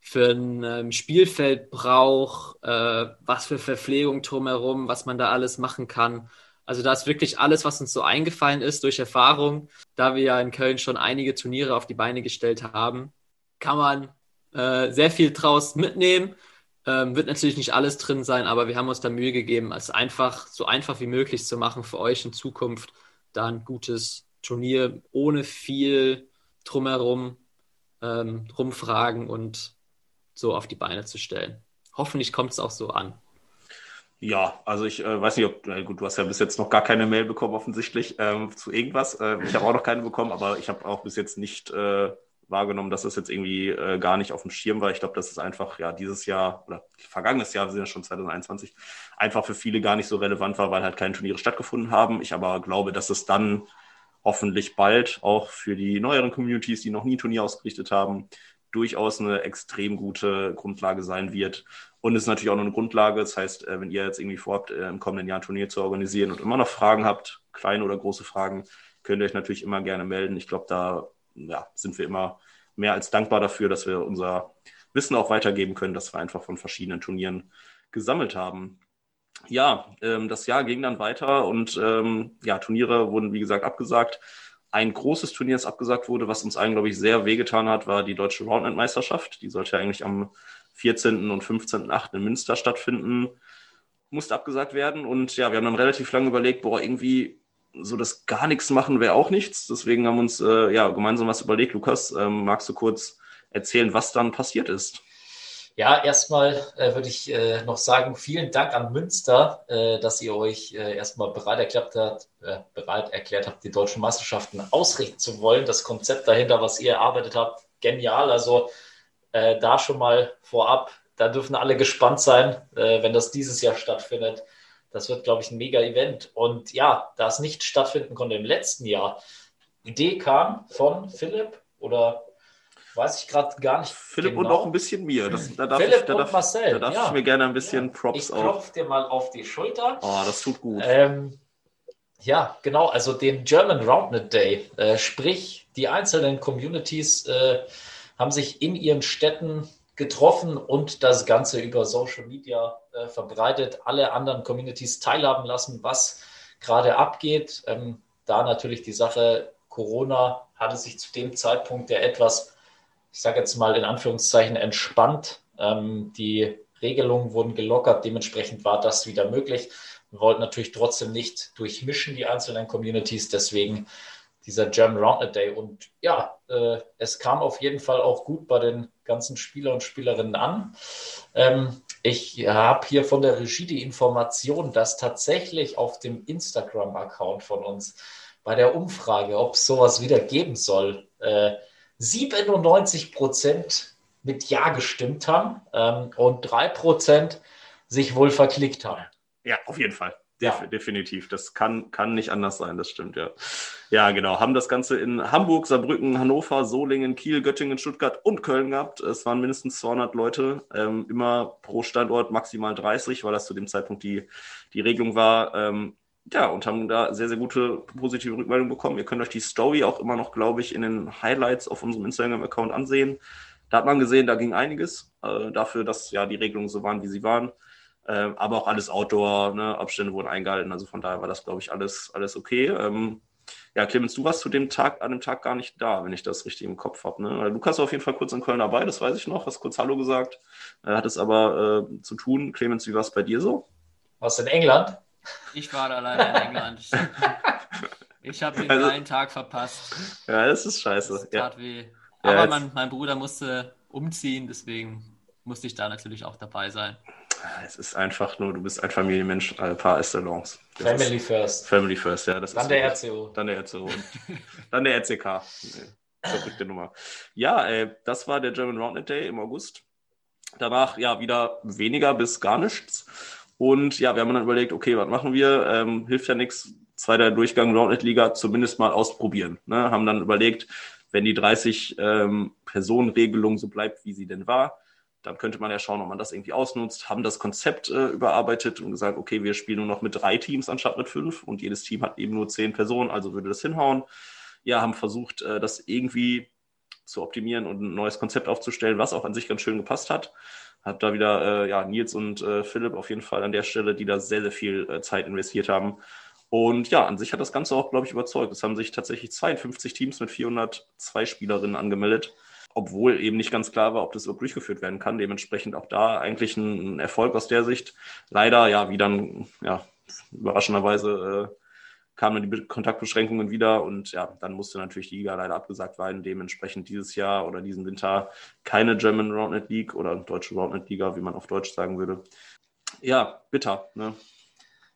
für ein ähm, Spielfeld braucht, äh, was für Verpflegung drumherum, was man da alles machen kann. Also da ist wirklich alles, was uns so eingefallen ist durch Erfahrung, da wir ja in Köln schon einige Turniere auf die Beine gestellt haben, kann man äh, sehr viel draus mitnehmen. Ähm, wird natürlich nicht alles drin sein, aber wir haben uns da Mühe gegeben, es einfach so einfach wie möglich zu machen für euch in Zukunft, da ein gutes Turnier ohne viel drumherum ähm, rumfragen und so auf die Beine zu stellen. Hoffentlich kommt es auch so an. Ja, also ich äh, weiß nicht, ob, na gut, du hast ja bis jetzt noch gar keine Mail bekommen, offensichtlich, ähm, zu irgendwas. Äh, ich habe auch noch keine bekommen, aber ich habe auch bis jetzt nicht äh, wahrgenommen, dass das jetzt irgendwie äh, gar nicht auf dem Schirm war. Ich glaube, das ist einfach ja dieses Jahr oder vergangenes Jahr, wir sind ja schon 2021, einfach für viele gar nicht so relevant war, weil halt keine Turniere stattgefunden haben. Ich aber glaube, dass es dann hoffentlich bald auch für die neueren Communities, die noch nie Turnier ausgerichtet haben, durchaus eine extrem gute Grundlage sein wird, und es ist natürlich auch noch eine Grundlage. Das heißt, äh, wenn ihr jetzt irgendwie vorhabt, äh, im kommenden Jahr ein Turnier zu organisieren und immer noch Fragen habt, kleine oder große Fragen, könnt ihr euch natürlich immer gerne melden. Ich glaube, da ja, sind wir immer mehr als dankbar dafür, dass wir unser Wissen auch weitergeben können, das wir einfach von verschiedenen Turnieren gesammelt haben. Ja, ähm, das Jahr ging dann weiter und ähm, ja, Turniere wurden, wie gesagt, abgesagt. Ein großes Turnier, das abgesagt wurde, was uns allen, glaube ich, sehr wehgetan hat, war die Deutsche Roundnet-Meisterschaft. Die sollte eigentlich am 14. und 15.8. in Münster stattfinden, musste abgesagt werden. Und ja, wir haben dann relativ lange überlegt, boah, irgendwie so das gar nichts machen wäre auch nichts. Deswegen haben wir uns äh, ja gemeinsam was überlegt. Lukas, ähm, magst du kurz erzählen, was dann passiert ist? Ja, erstmal äh, würde ich äh, noch sagen, vielen Dank an Münster, äh, dass ihr euch äh, erstmal bereit erklärt habt, äh, bereit erklärt habt, die deutschen Meisterschaften ausrichten zu wollen. Das Konzept dahinter, was ihr erarbeitet habt, genial. Also da schon mal vorab, da dürfen alle gespannt sein, wenn das dieses Jahr stattfindet. Das wird, glaube ich, ein mega Event. Und ja, da es nicht stattfinden konnte im letzten Jahr, die Idee kam von Philipp oder weiß ich gerade gar nicht. Philipp genau. und auch ein bisschen mir. Das, da darf Philipp ich, da und darf, Marcel. Da darf ja. ich mir gerne ein bisschen ja. Props ich auf. Ich klopfe dir mal auf die Schulter. Oh, das tut gut. Ähm, ja, genau. Also den German Roundnet Day, äh, sprich die einzelnen Communities. Äh, haben sich in ihren Städten getroffen und das Ganze über Social Media äh, verbreitet, alle anderen Communities teilhaben lassen, was gerade abgeht. Ähm, da natürlich die Sache Corona hatte sich zu dem Zeitpunkt der etwas, ich sage jetzt mal in Anführungszeichen, entspannt. Ähm, die Regelungen wurden gelockert, dementsprechend war das wieder möglich. Wir wollten natürlich trotzdem nicht durchmischen die einzelnen Communities, deswegen dieser German Roundnet Day. Und ja, äh, es kam auf jeden Fall auch gut bei den ganzen Spieler und Spielerinnen an. Ähm, ich habe hier von der Regie die Information, dass tatsächlich auf dem Instagram-Account von uns bei der Umfrage, ob es sowas wieder geben soll, äh, 97 Prozent mit Ja gestimmt haben ähm, und 3 Prozent sich wohl verklickt haben. Ja, auf jeden Fall. Def ja. Definitiv. Das kann, kann nicht anders sein, das stimmt, ja. Ja, genau. Haben das Ganze in Hamburg, Saarbrücken, Hannover, Solingen, Kiel, Göttingen, Stuttgart und Köln gehabt. Es waren mindestens 200 Leute, ähm, immer pro Standort maximal 30, weil das zu dem Zeitpunkt die, die Regelung war. Ähm, ja, und haben da sehr, sehr gute positive Rückmeldungen bekommen. Ihr könnt euch die Story auch immer noch, glaube ich, in den Highlights auf unserem Instagram-Account ansehen. Da hat man gesehen, da ging einiges äh, dafür, dass ja die Regelungen so waren, wie sie waren. Ähm, aber auch alles Outdoor, ne? Abstände wurden eingehalten. Also von daher war das, glaube ich, alles, alles okay. Ähm, ja, Clemens, du warst zu dem Tag, an dem Tag gar nicht da, wenn ich das richtig im Kopf habe. Ne? Lukas war auf jeden Fall kurz in Köln dabei, das weiß ich noch, hast kurz Hallo gesagt, äh, hat es aber äh, zu tun. Clemens, wie war es bei dir so? Warst du in England? Ich war alleine in England. Ich habe den also, geilen Tag verpasst. Ja, das ist scheiße. Das tat ja. weh. Aber mein, mein Bruder musste umziehen, deswegen musste ich da natürlich auch dabei sein. Es ist einfach nur, du bist ein Familienmensch, ein paar Estalons. Family first. Family first, ja. Das dann ist der wirklich, RCO. Dann der RCO. Dann der RCK. Verrückte Nummer. Ja, äh, das war der German Roundnet Day im August. Danach ja wieder weniger bis gar nichts. Und ja, wir haben dann überlegt, okay, was machen wir? Ähm, hilft ja nichts. Zweiter Durchgang Roundnet Liga zumindest mal ausprobieren. Ne? Haben dann überlegt, wenn die 30 ähm, so bleibt, wie sie denn war, dann könnte man ja schauen, ob man das irgendwie ausnutzt. Haben das Konzept äh, überarbeitet und gesagt, okay, wir spielen nur noch mit drei Teams anstatt mit fünf und jedes Team hat eben nur zehn Personen, also würde das hinhauen. Ja, haben versucht, äh, das irgendwie zu optimieren und ein neues Konzept aufzustellen, was auch an sich ganz schön gepasst hat. Hat da wieder äh, ja, Nils und äh, Philipp auf jeden Fall an der Stelle, die da sehr, sehr viel äh, Zeit investiert haben. Und ja, an sich hat das Ganze auch, glaube ich, überzeugt. Es haben sich tatsächlich 52 Teams mit 402 Spielerinnen angemeldet obwohl eben nicht ganz klar war, ob das überhaupt durchgeführt werden kann. Dementsprechend auch da eigentlich ein Erfolg aus der Sicht. Leider, ja, wie dann, ja, überraschenderweise äh, kamen die Kontaktbeschränkungen wieder und ja, dann musste natürlich die Liga leider abgesagt werden. Dementsprechend dieses Jahr oder diesen Winter keine German Roundnet League oder deutsche Roundnet Liga, wie man auf Deutsch sagen würde. Ja, bitter. Ne?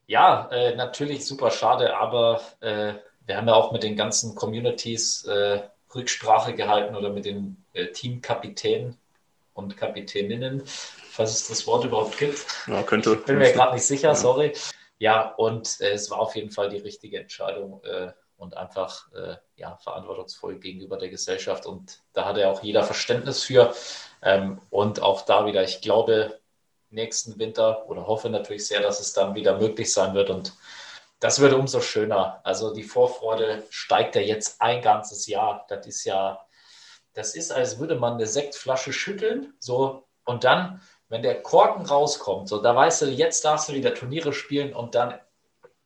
Ja, äh, natürlich super schade, aber äh, wir haben ja auch mit den ganzen Communities äh, Rücksprache gehalten oder mit den äh, Teamkapitänen und Kapitäninnen, falls es das Wort überhaupt gibt. Ja, könnte. Bin mir gerade nicht sicher, ja. sorry. Ja, und äh, es war auf jeden Fall die richtige Entscheidung äh, und einfach äh, ja, verantwortungsvoll gegenüber der Gesellschaft. Und da hatte auch jeder Verständnis für. Ähm, und auch da wieder, ich glaube, nächsten Winter oder hoffe natürlich sehr, dass es dann wieder möglich sein wird. Und das wird umso schöner. Also die Vorfreude steigt ja jetzt ein ganzes Jahr. Das ist ja, das ist, als würde man eine Sektflasche schütteln, so und dann, wenn der Korken rauskommt, so da weißt du, jetzt darfst du wieder Turniere spielen und dann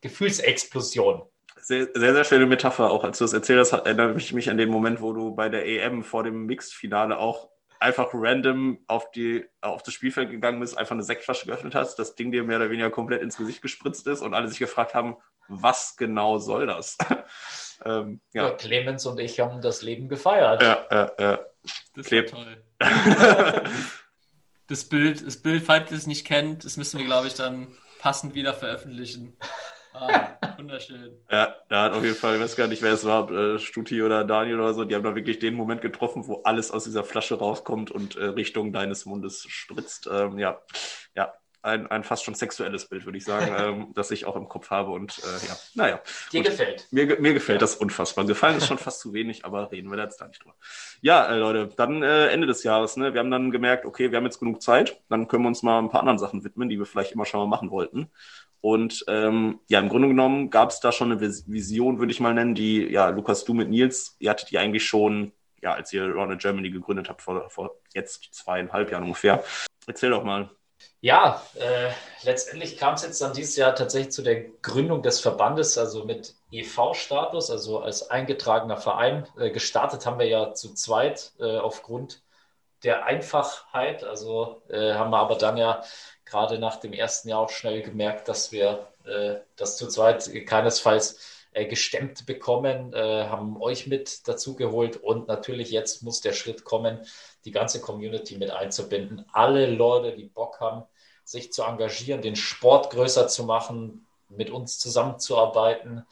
Gefühlsexplosion. Sehr, sehr, sehr schöne Metapher. Auch als du das erzählt hast, erinnere ich mich an den Moment, wo du bei der EM vor dem Mixed-Finale auch einfach random auf, die, auf das Spielfeld gegangen bist, einfach eine Sektflasche geöffnet hast, das Ding dir mehr oder weniger komplett ins Gesicht gespritzt ist und alle sich gefragt haben, was genau soll das? Ähm, ja. ja. Clemens und ich haben das Leben gefeiert. Ja, ja, ja. Das Kleb. war toll. das Bild, das Bild, falls ihr es nicht kennt, das müssen wir, glaube ich, dann passend wieder veröffentlichen. Ah, wunderschön. Ja, da hat auf jeden Fall, ich weiß gar nicht, wer es war, äh, Stuti oder Daniel oder so, die haben da wirklich den Moment getroffen, wo alles aus dieser Flasche rauskommt und äh, Richtung deines Mundes spritzt. Ähm, ja, ja, ein, ein fast schon sexuelles Bild, würde ich sagen, ähm, das ich auch im Kopf habe. Und äh, ja, naja. Dir Gut. gefällt. Mir, mir gefällt das unfassbar. Gefallen ist schon fast zu wenig, aber reden wir da jetzt da nicht drüber. Ja, äh, Leute, dann äh, Ende des Jahres. Ne? Wir haben dann gemerkt, okay, wir haben jetzt genug Zeit. Dann können wir uns mal ein paar anderen Sachen widmen, die wir vielleicht immer schon mal machen wollten. Und ähm, ja, im Grunde genommen gab es da schon eine Vision, würde ich mal nennen, die, ja, Lukas, du mit Nils, ihr hattet die eigentlich schon, ja, als ihr Round Germany gegründet habt, vor, vor jetzt zweieinhalb Jahren ungefähr. Erzähl doch mal, ja, äh, letztendlich kam es jetzt dann dieses Jahr tatsächlich zu der Gründung des Verbandes, also mit EV-Status, also als eingetragener Verein. Äh, gestartet haben wir ja zu zweit äh, aufgrund der Einfachheit. Also äh, haben wir aber dann ja gerade nach dem ersten Jahr auch schnell gemerkt, dass wir äh, das zu zweit keinesfalls äh, gestemmt bekommen, haben euch mit dazu geholt und natürlich jetzt muss der Schritt kommen, die ganze Community mit einzubinden. Alle Leute, die Bock haben, sich zu engagieren, den Sport größer zu machen, mit uns zusammenzuarbeiten,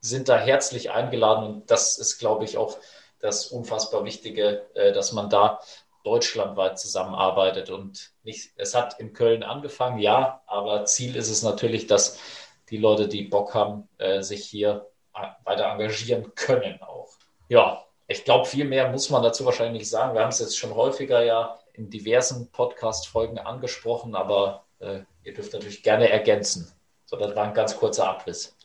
sind da herzlich eingeladen. Und das ist, glaube ich, auch das unfassbar Wichtige, äh, dass man da deutschlandweit zusammenarbeitet. Und nicht, es hat in Köln angefangen, ja, aber Ziel ist es natürlich, dass die Leute, die Bock haben, äh, sich hier weiter engagieren können auch. Ja, ich glaube, viel mehr muss man dazu wahrscheinlich nicht sagen. Wir haben es jetzt schon häufiger ja in diversen Podcast-Folgen angesprochen, aber äh, ihr dürft natürlich gerne ergänzen. So, das war ein ganz kurzer Abriss.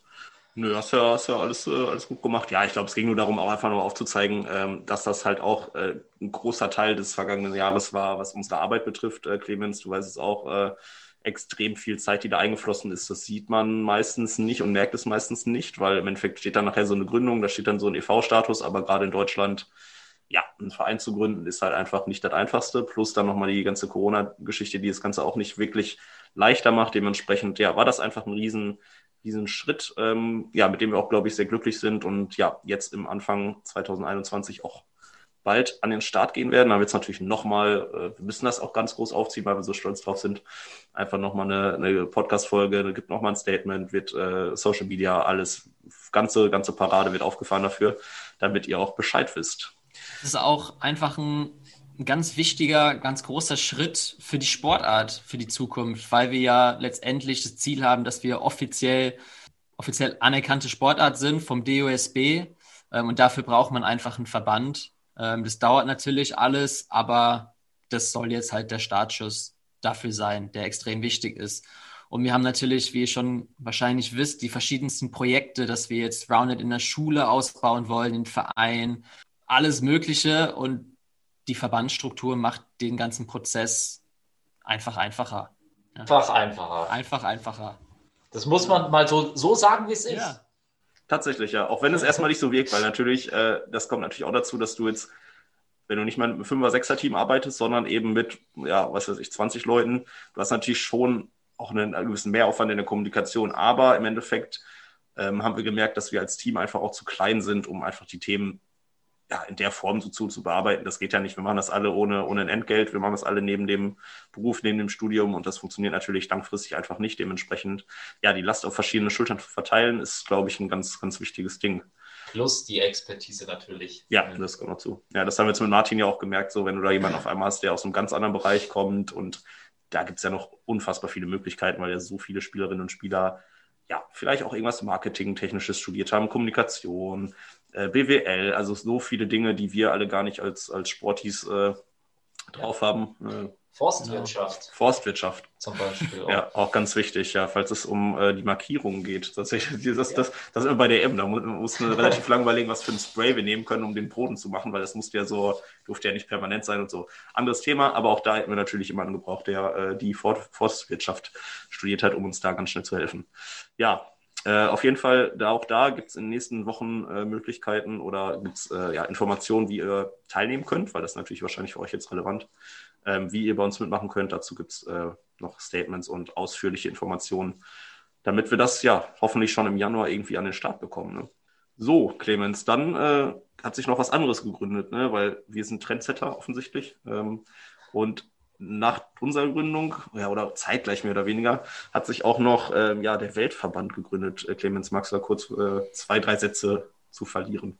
Nö, hast ja, hast ja alles, äh, alles gut gemacht. Ja, ich glaube, es ging nur darum, auch einfach nur aufzuzeigen, ähm, dass das halt auch äh, ein großer Teil des vergangenen Jahres war, was unsere Arbeit betrifft. Äh, Clemens, du weißt es auch, extrem viel Zeit, die da eingeflossen ist. Das sieht man meistens nicht und merkt es meistens nicht, weil im Endeffekt steht dann nachher so eine Gründung, da steht dann so ein EV-Status, aber gerade in Deutschland, ja, einen Verein zu gründen, ist halt einfach nicht das Einfachste. Plus dann nochmal die ganze Corona-Geschichte, die das Ganze auch nicht wirklich leichter macht. Dementsprechend, ja, war das einfach ein riesen, riesen Schritt, ähm, ja, mit dem wir auch, glaube ich, sehr glücklich sind und ja, jetzt im Anfang 2021 auch bald an den Start gehen werden. Da wird es natürlich nochmal, äh, wir müssen das auch ganz groß aufziehen, weil wir so stolz drauf sind. Einfach nochmal eine, eine Podcast-Folge, gibt nochmal ein Statement, wird äh, Social Media, alles, ganze, ganze Parade wird aufgefahren dafür, damit ihr auch Bescheid wisst. Das ist auch einfach ein, ganz wichtiger, ganz großer Schritt für die Sportart, für die Zukunft, weil wir ja letztendlich das Ziel haben, dass wir offiziell, offiziell anerkannte Sportart sind vom DOSB. Ähm, und dafür braucht man einfach einen Verband, ähm, das dauert natürlich alles, aber das soll jetzt halt der Startschuss dafür sein, der extrem wichtig ist. Und wir haben natürlich, wie ihr schon wahrscheinlich wisst, die verschiedensten Projekte, dass wir jetzt Rounded in der Schule ausbauen wollen, den Verein, alles Mögliche. Und die Verbandsstruktur macht den ganzen Prozess einfach einfacher. Einfach einfacher. Einfach einfacher. Das muss man mal so, so sagen, wie es ist. Ja. Tatsächlich, ja. Auch wenn es erstmal nicht so wirkt, weil natürlich, äh, das kommt natürlich auch dazu, dass du jetzt, wenn du nicht mal mit einem Fünfer-, Sechser-Team arbeitest, sondern eben mit, ja, was weiß ich, 20 Leuten, du hast natürlich schon auch einen gewissen Mehraufwand in der Kommunikation. Aber im Endeffekt ähm, haben wir gemerkt, dass wir als Team einfach auch zu klein sind, um einfach die Themen ja, in der Form so zu, zu bearbeiten. Das geht ja nicht. Wir machen das alle ohne, ohne ein Entgelt. Wir machen das alle neben dem Beruf, neben dem Studium und das funktioniert natürlich langfristig einfach nicht. Dementsprechend, ja, die Last auf verschiedene Schultern zu verteilen, ist, glaube ich, ein ganz, ganz wichtiges Ding. Plus die Expertise natürlich. Ja, das kommt noch zu. Ja, das haben wir jetzt mit Martin ja auch gemerkt, so wenn du da jemanden auf einmal hast, der aus einem ganz anderen Bereich kommt und da gibt es ja noch unfassbar viele Möglichkeiten, weil ja so viele Spielerinnen und Spieler ja, vielleicht auch irgendwas Marketing-Technisches studiert haben, Kommunikation, äh, BWL, also so viele Dinge, die wir alle gar nicht als, als Sportis äh, drauf ja. haben. Äh, Forstwirtschaft. Forstwirtschaft. Zum Beispiel. Auch. Ja, auch ganz wichtig, ja, falls es um äh, die Markierungen geht. Tatsächlich, das, ja. das, das ist immer bei der M. Da mussten wir relativ lange überlegen, was für ein Spray wir nehmen können, um den Boden zu machen, weil das musste ja so, durfte ja nicht permanent sein und so. Anderes Thema, aber auch da hätten wir natürlich jemanden gebraucht, der äh, die Forstwirtschaft studiert hat, um uns da ganz schnell zu helfen. Ja, äh, auf jeden Fall, da auch da gibt es in den nächsten Wochen äh, Möglichkeiten oder gibt es äh, ja, Informationen, wie ihr teilnehmen könnt, weil das natürlich wahrscheinlich für euch jetzt relevant, ähm, wie ihr bei uns mitmachen könnt. Dazu gibt es äh, noch Statements und ausführliche Informationen, damit wir das ja hoffentlich schon im Januar irgendwie an den Start bekommen. Ne? So, Clemens, dann äh, hat sich noch was anderes gegründet, ne? weil wir sind Trendsetter offensichtlich. Ähm, und nach unserer Gründung, ja, oder zeitgleich mehr oder weniger, hat sich auch noch ähm, ja, der Weltverband gegründet. Äh, Clemens, da kurz äh, zwei, drei Sätze zu verlieren?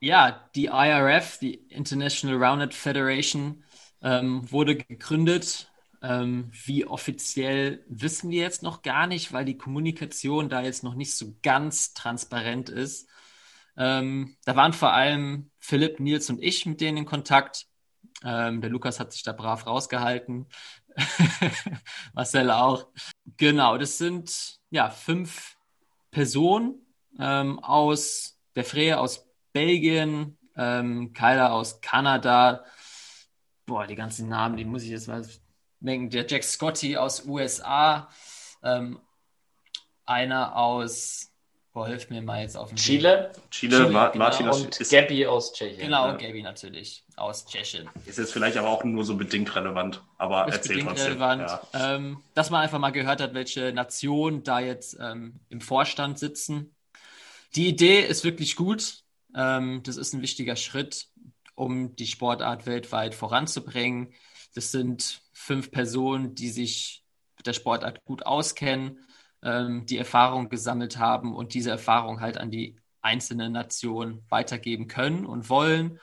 Ja, die IRF, die International Rounded Federation, ähm, wurde gegründet. Ähm, wie offiziell wissen wir jetzt noch gar nicht, weil die Kommunikation da jetzt noch nicht so ganz transparent ist. Ähm, da waren vor allem Philipp, Nils und ich mit denen in Kontakt. Ähm, der Lukas hat sich da brav rausgehalten. Marcel auch. Genau, das sind ja fünf Personen ähm, aus der Freie aus Belgien, ähm, Kyla aus Kanada. Boah, die ganzen Namen, die muss ich jetzt mal denken. Der Jack Scotty aus USA, ähm, einer aus Boah, hilf mir mal jetzt auf den Chile. Chile, Chile Ma genau. Martin aus und Gabby aus Tschechien. Genau, ja. Gabby natürlich aus Tschechien. Ist jetzt vielleicht aber auch nur so bedingt relevant, aber ist erzähl bedingt trotzdem. relevant. Ja. Ähm, dass man einfach mal gehört hat, welche Nationen da jetzt ähm, im Vorstand sitzen. Die Idee ist wirklich gut. Ähm, das ist ein wichtiger Schritt, um die Sportart weltweit voranzubringen. Das sind fünf Personen, die sich mit der Sportart gut auskennen ähm, die Erfahrung gesammelt haben und diese Erfahrung halt an die einzelnen Nationen weitergeben können und wollen.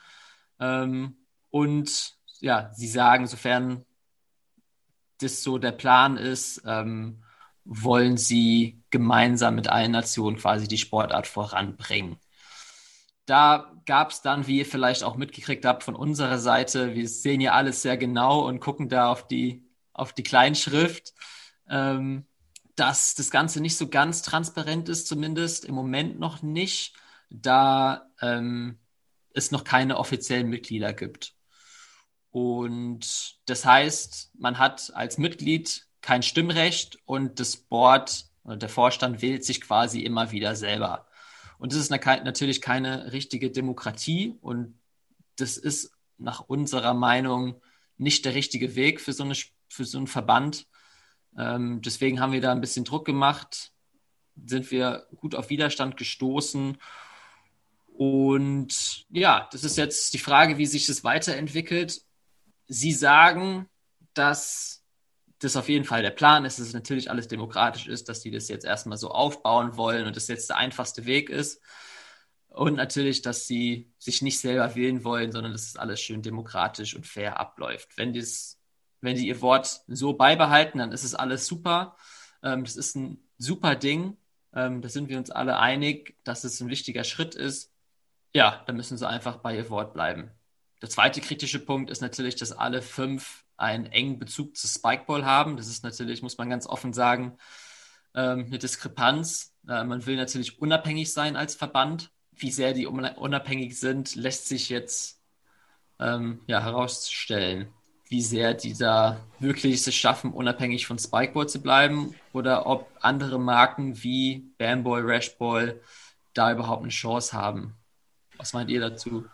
Ähm, und ja, sie sagen, sofern das so der Plan ist, ähm, wollen sie gemeinsam mit allen Nationen quasi die Sportart voranbringen. Da gab es dann, wie ihr vielleicht auch mitgekriegt habt, von unserer Seite, wir sehen ja alles sehr genau und gucken da auf die, auf die Kleinschrift. Ähm, dass das Ganze nicht so ganz transparent ist, zumindest im Moment noch nicht, da ähm, es noch keine offiziellen Mitglieder gibt. Und das heißt, man hat als Mitglied kein Stimmrecht und das Board oder der Vorstand wählt sich quasi immer wieder selber. Und das ist natürlich keine richtige Demokratie und das ist nach unserer Meinung nicht der richtige Weg für so, eine, für so einen Verband, ähm, deswegen haben wir da ein bisschen Druck gemacht, sind wir gut auf Widerstand gestoßen Und ja, das ist jetzt die Frage, wie sich das weiterentwickelt. Sie sagen, dass das auf jeden Fall der Plan ist, dass es natürlich alles demokratisch ist, dass die das jetzt erstmal so aufbauen wollen und das jetzt der einfachste Weg ist. Und natürlich, dass sie sich nicht selber wählen wollen, sondern dass es alles schön demokratisch und fair abläuft. Wenn, dies, wenn die ihr Wort so beibehalten, dann ist es alles super. Ähm, das ist ein super Ding. Ähm, da sind wir uns alle einig, dass es ein wichtiger Schritt ist. Ja, da müssen sie einfach bei ihr Wort bleiben. Der zweite kritische Punkt ist natürlich, dass alle fünf einen engen Bezug zu Spikeball haben. Das ist natürlich, muss man ganz offen sagen, ähm, eine Diskrepanz. Äh, man will natürlich unabhängig sein als Verband. Wie sehr die unabhängig sind, lässt sich jetzt ähm, ja, herausstellen. Wie sehr die da wirklich es schaffen, unabhängig von Spikeball zu bleiben oder ob andere Marken wie Bamboy, Rashball da überhaupt eine Chance haben. Was meint ihr dazu?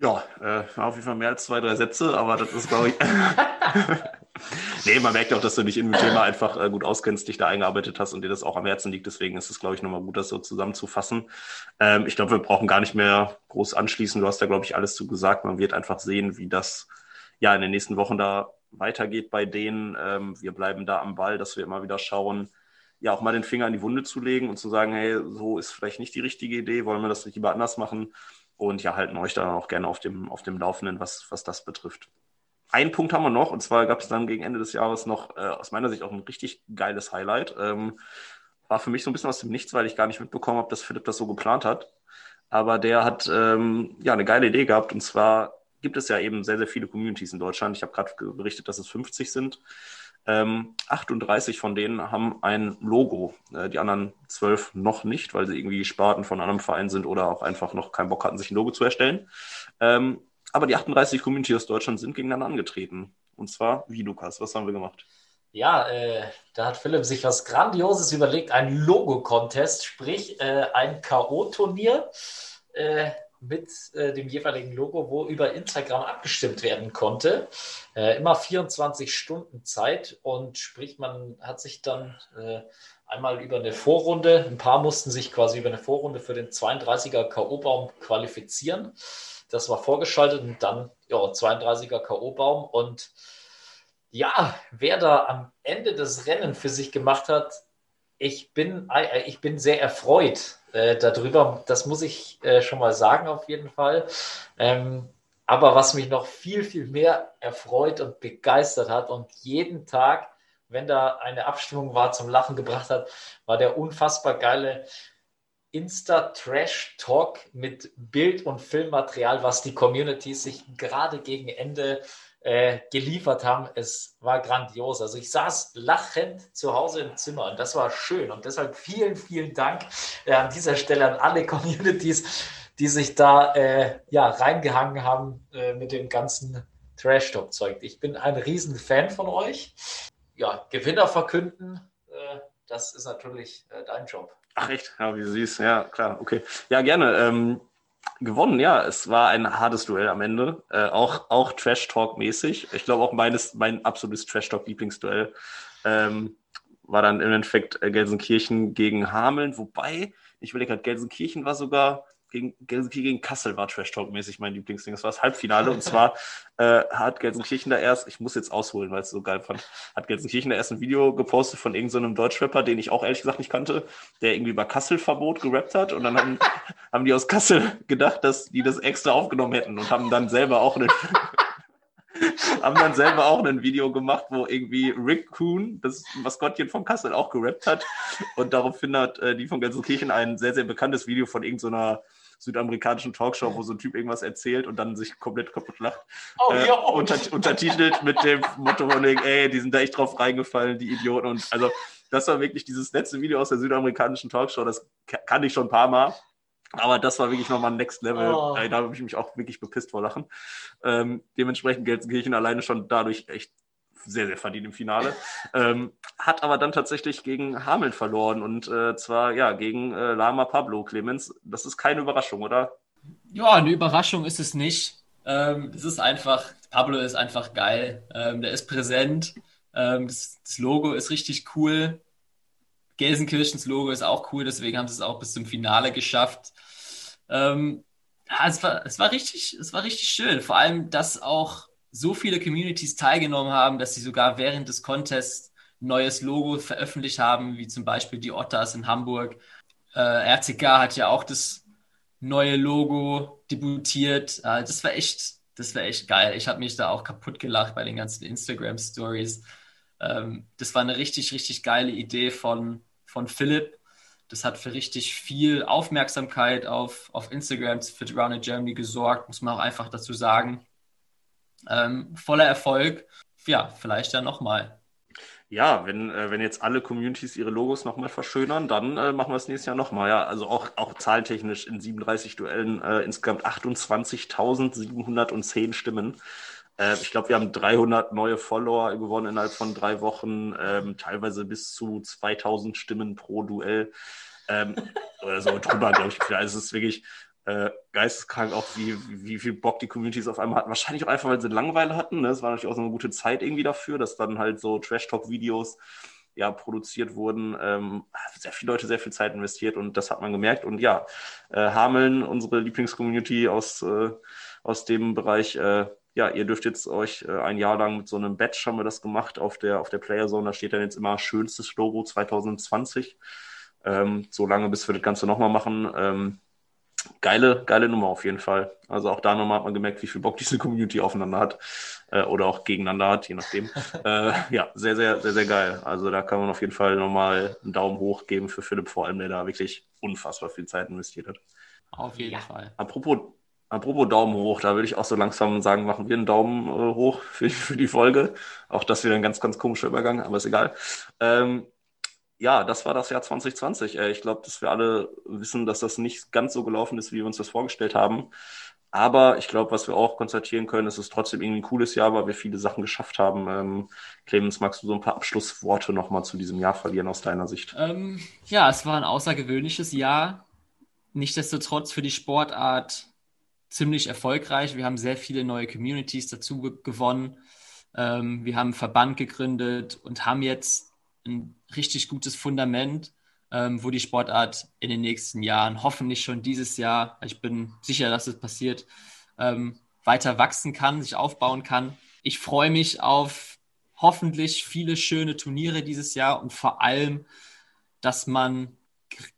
Ja, äh, auf jeden Fall mehr als zwei, drei Sätze, aber das ist, glaube ich. nee, man merkt auch, dass du dich in dem Thema einfach äh, gut auskennst, dich da eingearbeitet hast und dir das auch am Herzen liegt. Deswegen ist es, glaube ich, nochmal gut, das so zusammenzufassen. Ähm, ich glaube, wir brauchen gar nicht mehr groß anschließen. Du hast da, glaube ich, alles zu gesagt. Man wird einfach sehen, wie das ja in den nächsten Wochen da weitergeht bei denen. Ähm, wir bleiben da am Ball, dass wir immer wieder schauen, ja auch mal den Finger in die Wunde zu legen und zu sagen, hey, so ist vielleicht nicht die richtige Idee, wollen wir das lieber anders machen? und ja, halten euch dann auch gerne auf dem, auf dem Laufenden, was, was das betrifft. Einen Punkt haben wir noch, und zwar gab es dann gegen Ende des Jahres noch äh, aus meiner Sicht auch ein richtig geiles Highlight. Ähm, war für mich so ein bisschen aus dem Nichts, weil ich gar nicht mitbekommen habe, dass Philipp das so geplant hat. Aber der hat ähm, ja eine geile Idee gehabt, und zwar gibt es ja eben sehr, sehr viele Communities in Deutschland. Ich habe gerade berichtet, dass es 50 sind. Ähm, 38 von denen haben ein Logo. Äh, die anderen zwölf noch nicht, weil sie irgendwie Sparten von einem Verein sind oder auch einfach noch keinen Bock hatten, sich ein Logo zu erstellen. Ähm, aber die 38 Community aus Deutschland sind gegeneinander angetreten. Und zwar wie, Lukas? Was haben wir gemacht? Ja, äh, da hat Philipp sich was Grandioses überlegt. Ein Logo-Contest, sprich äh, ein K.O.-Turnier. Mit äh, dem jeweiligen Logo, wo über Instagram abgestimmt werden konnte. Äh, immer 24 Stunden Zeit und sprich, man hat sich dann äh, einmal über eine Vorrunde, ein paar mussten sich quasi über eine Vorrunde für den 32er K.O.-Baum qualifizieren. Das war vorgeschaltet und dann ja, 32er K.O.-Baum und ja, wer da am Ende des Rennen für sich gemacht hat, ich bin, ich bin sehr erfreut äh, darüber. Das muss ich äh, schon mal sagen, auf jeden Fall. Ähm, aber was mich noch viel, viel mehr erfreut und begeistert hat und jeden Tag, wenn da eine Abstimmung war, zum Lachen gebracht hat, war der unfassbar geile Insta-Trash-Talk mit Bild- und Filmmaterial, was die Communities sich gerade gegen Ende äh, geliefert haben. Es war grandios. Also ich saß lachend zu Hause im Zimmer und das war schön. Und deshalb vielen, vielen Dank äh, an dieser Stelle an alle Communities, die sich da äh, ja, reingehangen haben äh, mit dem ganzen Trash-Talk-Zeug. Ich bin ein riesen Fan von euch. Ja, Gewinner verkünden, äh, das ist natürlich äh, dein Job. Ach echt? Ja, wie siehst. Ja, klar, okay. Ja, gerne. Ähm, gewonnen, ja. Es war ein hartes Duell am Ende. Äh, auch auch Trash-Talk-mäßig. Ich glaube auch meines, mein absolutes Trash-Talk-Lieblingsduell ähm, war dann im Endeffekt äh, Gelsenkirchen gegen Hameln. Wobei, ich überlege gerade, Gelsenkirchen war sogar gegen Gelsenkirchen gegen Kassel war Trash Talk mäßig mein Lieblingsding. Das war das Halbfinale und zwar äh, hat Gelsenkirchen da erst, ich muss jetzt ausholen, weil es so geil fand, hat Gelsenkirchen da erst ein Video gepostet von irgendeinem so Deutschrapper, den ich auch ehrlich gesagt nicht kannte, der irgendwie über Kasselverbot gerappt hat und dann haben, haben die aus Kassel gedacht, dass die das extra aufgenommen hätten und haben dann selber auch einen haben dann selber auch ein Video gemacht, wo irgendwie Rick Kuhn, das Maskottchen von Kassel, auch gerappt hat. Und daraufhin hat äh, die von Gelsenkirchen ein sehr, sehr bekanntes Video von irgendeiner so südamerikanischen Talkshow, wo so ein Typ irgendwas erzählt und dann sich komplett kaputt lacht. Oh, äh, unter, untertitelt mit dem Motto von, ey, die sind da echt drauf reingefallen, die Idioten. Und also das war wirklich dieses letzte Video aus der südamerikanischen Talkshow, das kann ich schon ein paar Mal. Aber das war wirklich nochmal Next Level. Oh. Da habe ich mich auch wirklich bepisst vor Lachen. Ähm, dementsprechend Gelsenkirchen alleine schon dadurch echt sehr, sehr verdient im Finale. Ähm, hat aber dann tatsächlich gegen Hameln verloren und äh, zwar ja gegen äh, Lama Pablo Clemens. Das ist keine Überraschung, oder? Ja, eine Überraschung ist es nicht. Ähm, es ist einfach, Pablo ist einfach geil. Ähm, der ist präsent. Ähm, das, das, Logo ist richtig cool. Gelsenkirchens Logo ist auch cool, deswegen haben sie es auch bis zum Finale geschafft. Ähm, es war, es war richtig, es war richtig schön. Vor allem, dass auch so viele Communities teilgenommen haben, dass sie sogar während des Contests neues Logo veröffentlicht haben, wie zum Beispiel die Otters in Hamburg. Äh, RCK hat ja auch das neue Logo debütiert. Äh, das war echt, das war echt geil. Ich habe mich da auch kaputt gelacht bei den ganzen Instagram Stories. Ähm, das war eine richtig, richtig geile Idee von, von Philipp das hat für richtig viel Aufmerksamkeit auf, auf Instagram für Rounded Germany gesorgt, muss man auch einfach dazu sagen. Ähm, voller Erfolg. Ja, vielleicht dann nochmal. Ja, wenn, äh, wenn jetzt alle Communities ihre Logos nochmal verschönern, dann äh, machen wir es nächstes Jahr nochmal. Ja, also auch, auch zahltechnisch in 37 Duellen äh, insgesamt 28.710 Stimmen. Äh, ich glaube, wir haben 300 neue Follower gewonnen innerhalb von drei Wochen, ähm, teilweise bis zu 2000 Stimmen pro Duell. Ähm, oder so drüber, glaube ich. Also es ist wirklich äh, geisteskrank, auch wie, wie viel Bock die Communities auf einmal hatten. Wahrscheinlich auch einfach, weil sie Langeweile hatten. Ne? Es war natürlich auch so eine gute Zeit irgendwie dafür, dass dann halt so Trash-Talk-Videos ja, produziert wurden. Ähm, sehr viele Leute sehr viel Zeit investiert und das hat man gemerkt. Und ja, äh, Hameln, unsere Lieblingscommunity aus, äh, aus dem Bereich, äh, ja, ihr dürft jetzt euch äh, ein Jahr lang mit so einem Badge haben wir das gemacht auf der, auf der Playerzone. Da steht dann jetzt immer schönstes Logo 2020. Ähm, so lange, bis wir das Ganze nochmal machen. Ähm, geile, geile Nummer auf jeden Fall. Also auch da nochmal hat man gemerkt, wie viel Bock diese Community aufeinander hat äh, oder auch gegeneinander hat, je nachdem. äh, ja, sehr, sehr, sehr, sehr geil. Also da kann man auf jeden Fall nochmal einen Daumen hoch geben für Philipp, vor allem, der da wirklich unfassbar viel Zeit investiert hat. Auf jeden ja. Fall. Apropos Apropos Daumen hoch, da würde ich auch so langsam sagen, machen wir einen Daumen äh, hoch für, für die Folge. Auch das wieder ein ganz, ganz komischer Übergang, aber ist egal. Ähm, ja, das war das Jahr 2020. Äh, ich glaube, dass wir alle wissen, dass das nicht ganz so gelaufen ist, wie wir uns das vorgestellt haben. Aber ich glaube, was wir auch konstatieren können, ist es trotzdem irgendwie ein cooles Jahr, weil wir viele Sachen geschafft haben. Ähm, Clemens, magst du so ein paar Abschlussworte nochmal zu diesem Jahr verlieren aus deiner Sicht? Ähm, ja, es war ein außergewöhnliches Jahr. Nichtsdestotrotz für die Sportart ziemlich erfolgreich. Wir haben sehr viele neue Communities dazu gewonnen. Ähm, wir haben einen Verband gegründet und haben jetzt ein richtig gutes Fundament, ähm, wo die Sportart in den nächsten Jahren, hoffentlich schon dieses Jahr, ich bin sicher, dass es passiert, ähm, weiter wachsen kann, sich aufbauen kann. Ich freue mich auf hoffentlich viele schöne Turniere dieses Jahr und vor allem, dass man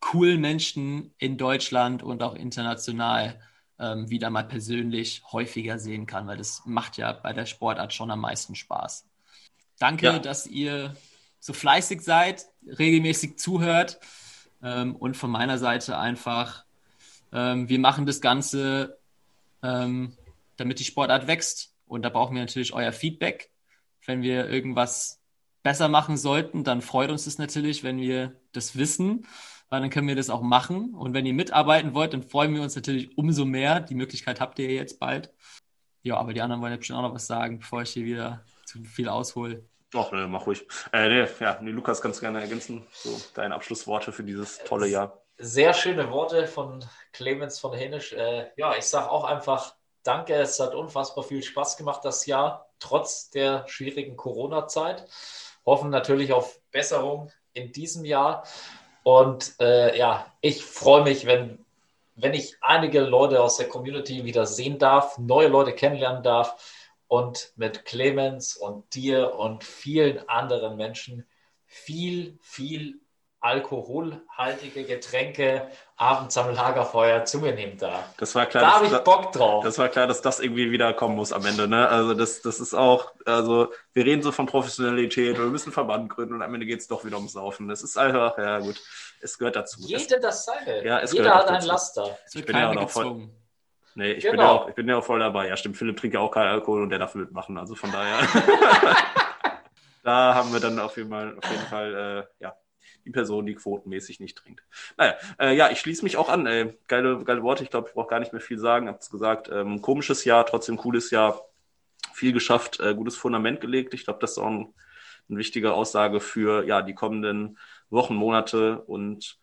coolen Menschen in Deutschland und auch international ähm, wieder mal persönlich häufiger sehen kann, weil das macht ja bei der Sportart schon am meisten Spaß. Danke, ja. dass ihr so fleißig seid, regelmäßig zuhört ähm, und von meiner Seite einfach, ähm, wir machen das Ganze, ähm, damit die Sportart wächst und da brauchen wir natürlich euer Feedback. Wenn wir irgendwas besser machen sollten, dann freut uns das natürlich, wenn wir das wissen weil dann können wir das auch machen. Und wenn ihr mitarbeiten wollt, dann freuen wir uns natürlich umso mehr. Die Möglichkeit habt ihr jetzt bald. Ja, aber die anderen wollen ja bestimmt auch noch was sagen, bevor ich hier wieder zu viel aushole. Ach, ne, mach ruhig. Äh, nee, ja, nee, Lukas, kannst du gerne ergänzen. So, deine Abschlussworte für dieses tolle Jahr. Sehr schöne Worte von Clemens von Henisch. Äh, ja, ich sage auch einfach Danke. Es hat unfassbar viel Spaß gemacht, das Jahr, trotz der schwierigen Corona-Zeit. Hoffen natürlich auf Besserung in diesem Jahr. Und äh, ja, ich freue mich, wenn, wenn ich einige Leute aus der Community wieder sehen darf, neue Leute kennenlernen darf und mit Clemens und dir und vielen anderen Menschen viel, viel alkoholhaltige Getränke abends am Lagerfeuer zu mir nehmen darf. Das war klar. Da habe ich Bock drauf. Das war klar, dass das irgendwie wieder kommen muss am Ende. Ne? Also das, das ist auch, also wir reden so von Professionalität, wir müssen Verband gründen und am Ende geht es doch wieder ums Saufen. Das ist einfach, ja gut, es gehört dazu. Jeder das seine. Ja, es Jeder hat einen Laster. Ich bin ja auch voll. Nee, ich, genau. bin ja auch, ich bin ja auch voll dabei. Ja, stimmt, Philipp trinkt ja auch keinen Alkohol und der darf mitmachen. Also von daher. da haben wir dann auf jeden Fall, auf jeden Fall äh, ja, die Person, die quotenmäßig nicht trinkt. Naja, äh, ja, ich schließe mich auch an. Ey. Geile, geile Worte. Ich glaube, ich brauche gar nicht mehr viel sagen. Hab's gesagt. Ähm, komisches Jahr, trotzdem cooles Jahr. Viel geschafft, äh, gutes Fundament gelegt. Ich glaube, das ist auch ein, eine wichtige Aussage für ja die kommenden Wochen, Monate und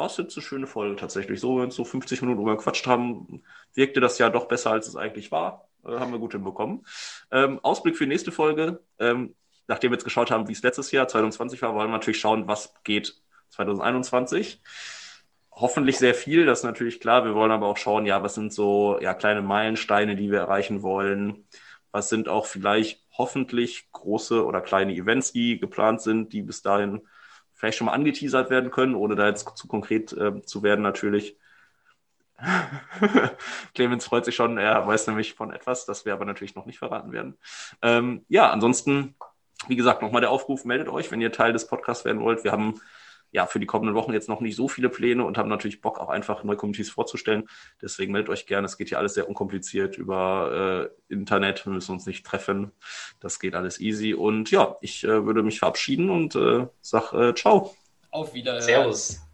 war es jetzt eine schöne Folge tatsächlich. So, wenn wir so 50 Minuten überquatscht haben, wirkte das ja doch besser, als es eigentlich war. Äh, haben wir gut hinbekommen. Ähm, Ausblick für die nächste Folge. Ähm, nachdem wir jetzt geschaut haben, wie es letztes Jahr 2020 war, wollen wir natürlich schauen, was geht 2021. hoffentlich sehr viel, das ist natürlich klar. Wir wollen aber auch schauen, ja, was sind so ja, kleine Meilensteine, die wir erreichen wollen. Was sind auch vielleicht hoffentlich große oder kleine Events, die geplant sind, die bis dahin vielleicht schon mal angeteasert werden können, ohne da jetzt zu konkret äh, zu werden natürlich. Clemens freut sich schon, er weiß nämlich von etwas, das wir aber natürlich noch nicht verraten werden. Ähm, ja, ansonsten, wie gesagt, nochmal der Aufruf, meldet euch, wenn ihr Teil des Podcasts werden wollt. Wir haben ja für die kommenden Wochen jetzt noch nicht so viele Pläne und haben natürlich Bock, auch einfach neue Communities vorzustellen. Deswegen meldet euch gerne. Es geht hier alles sehr unkompliziert über äh, Internet. Wir müssen uns nicht treffen. Das geht alles easy. Und ja, ich äh, würde mich verabschieden und äh, sag äh, ciao. Auf Wiedersehen. Servus.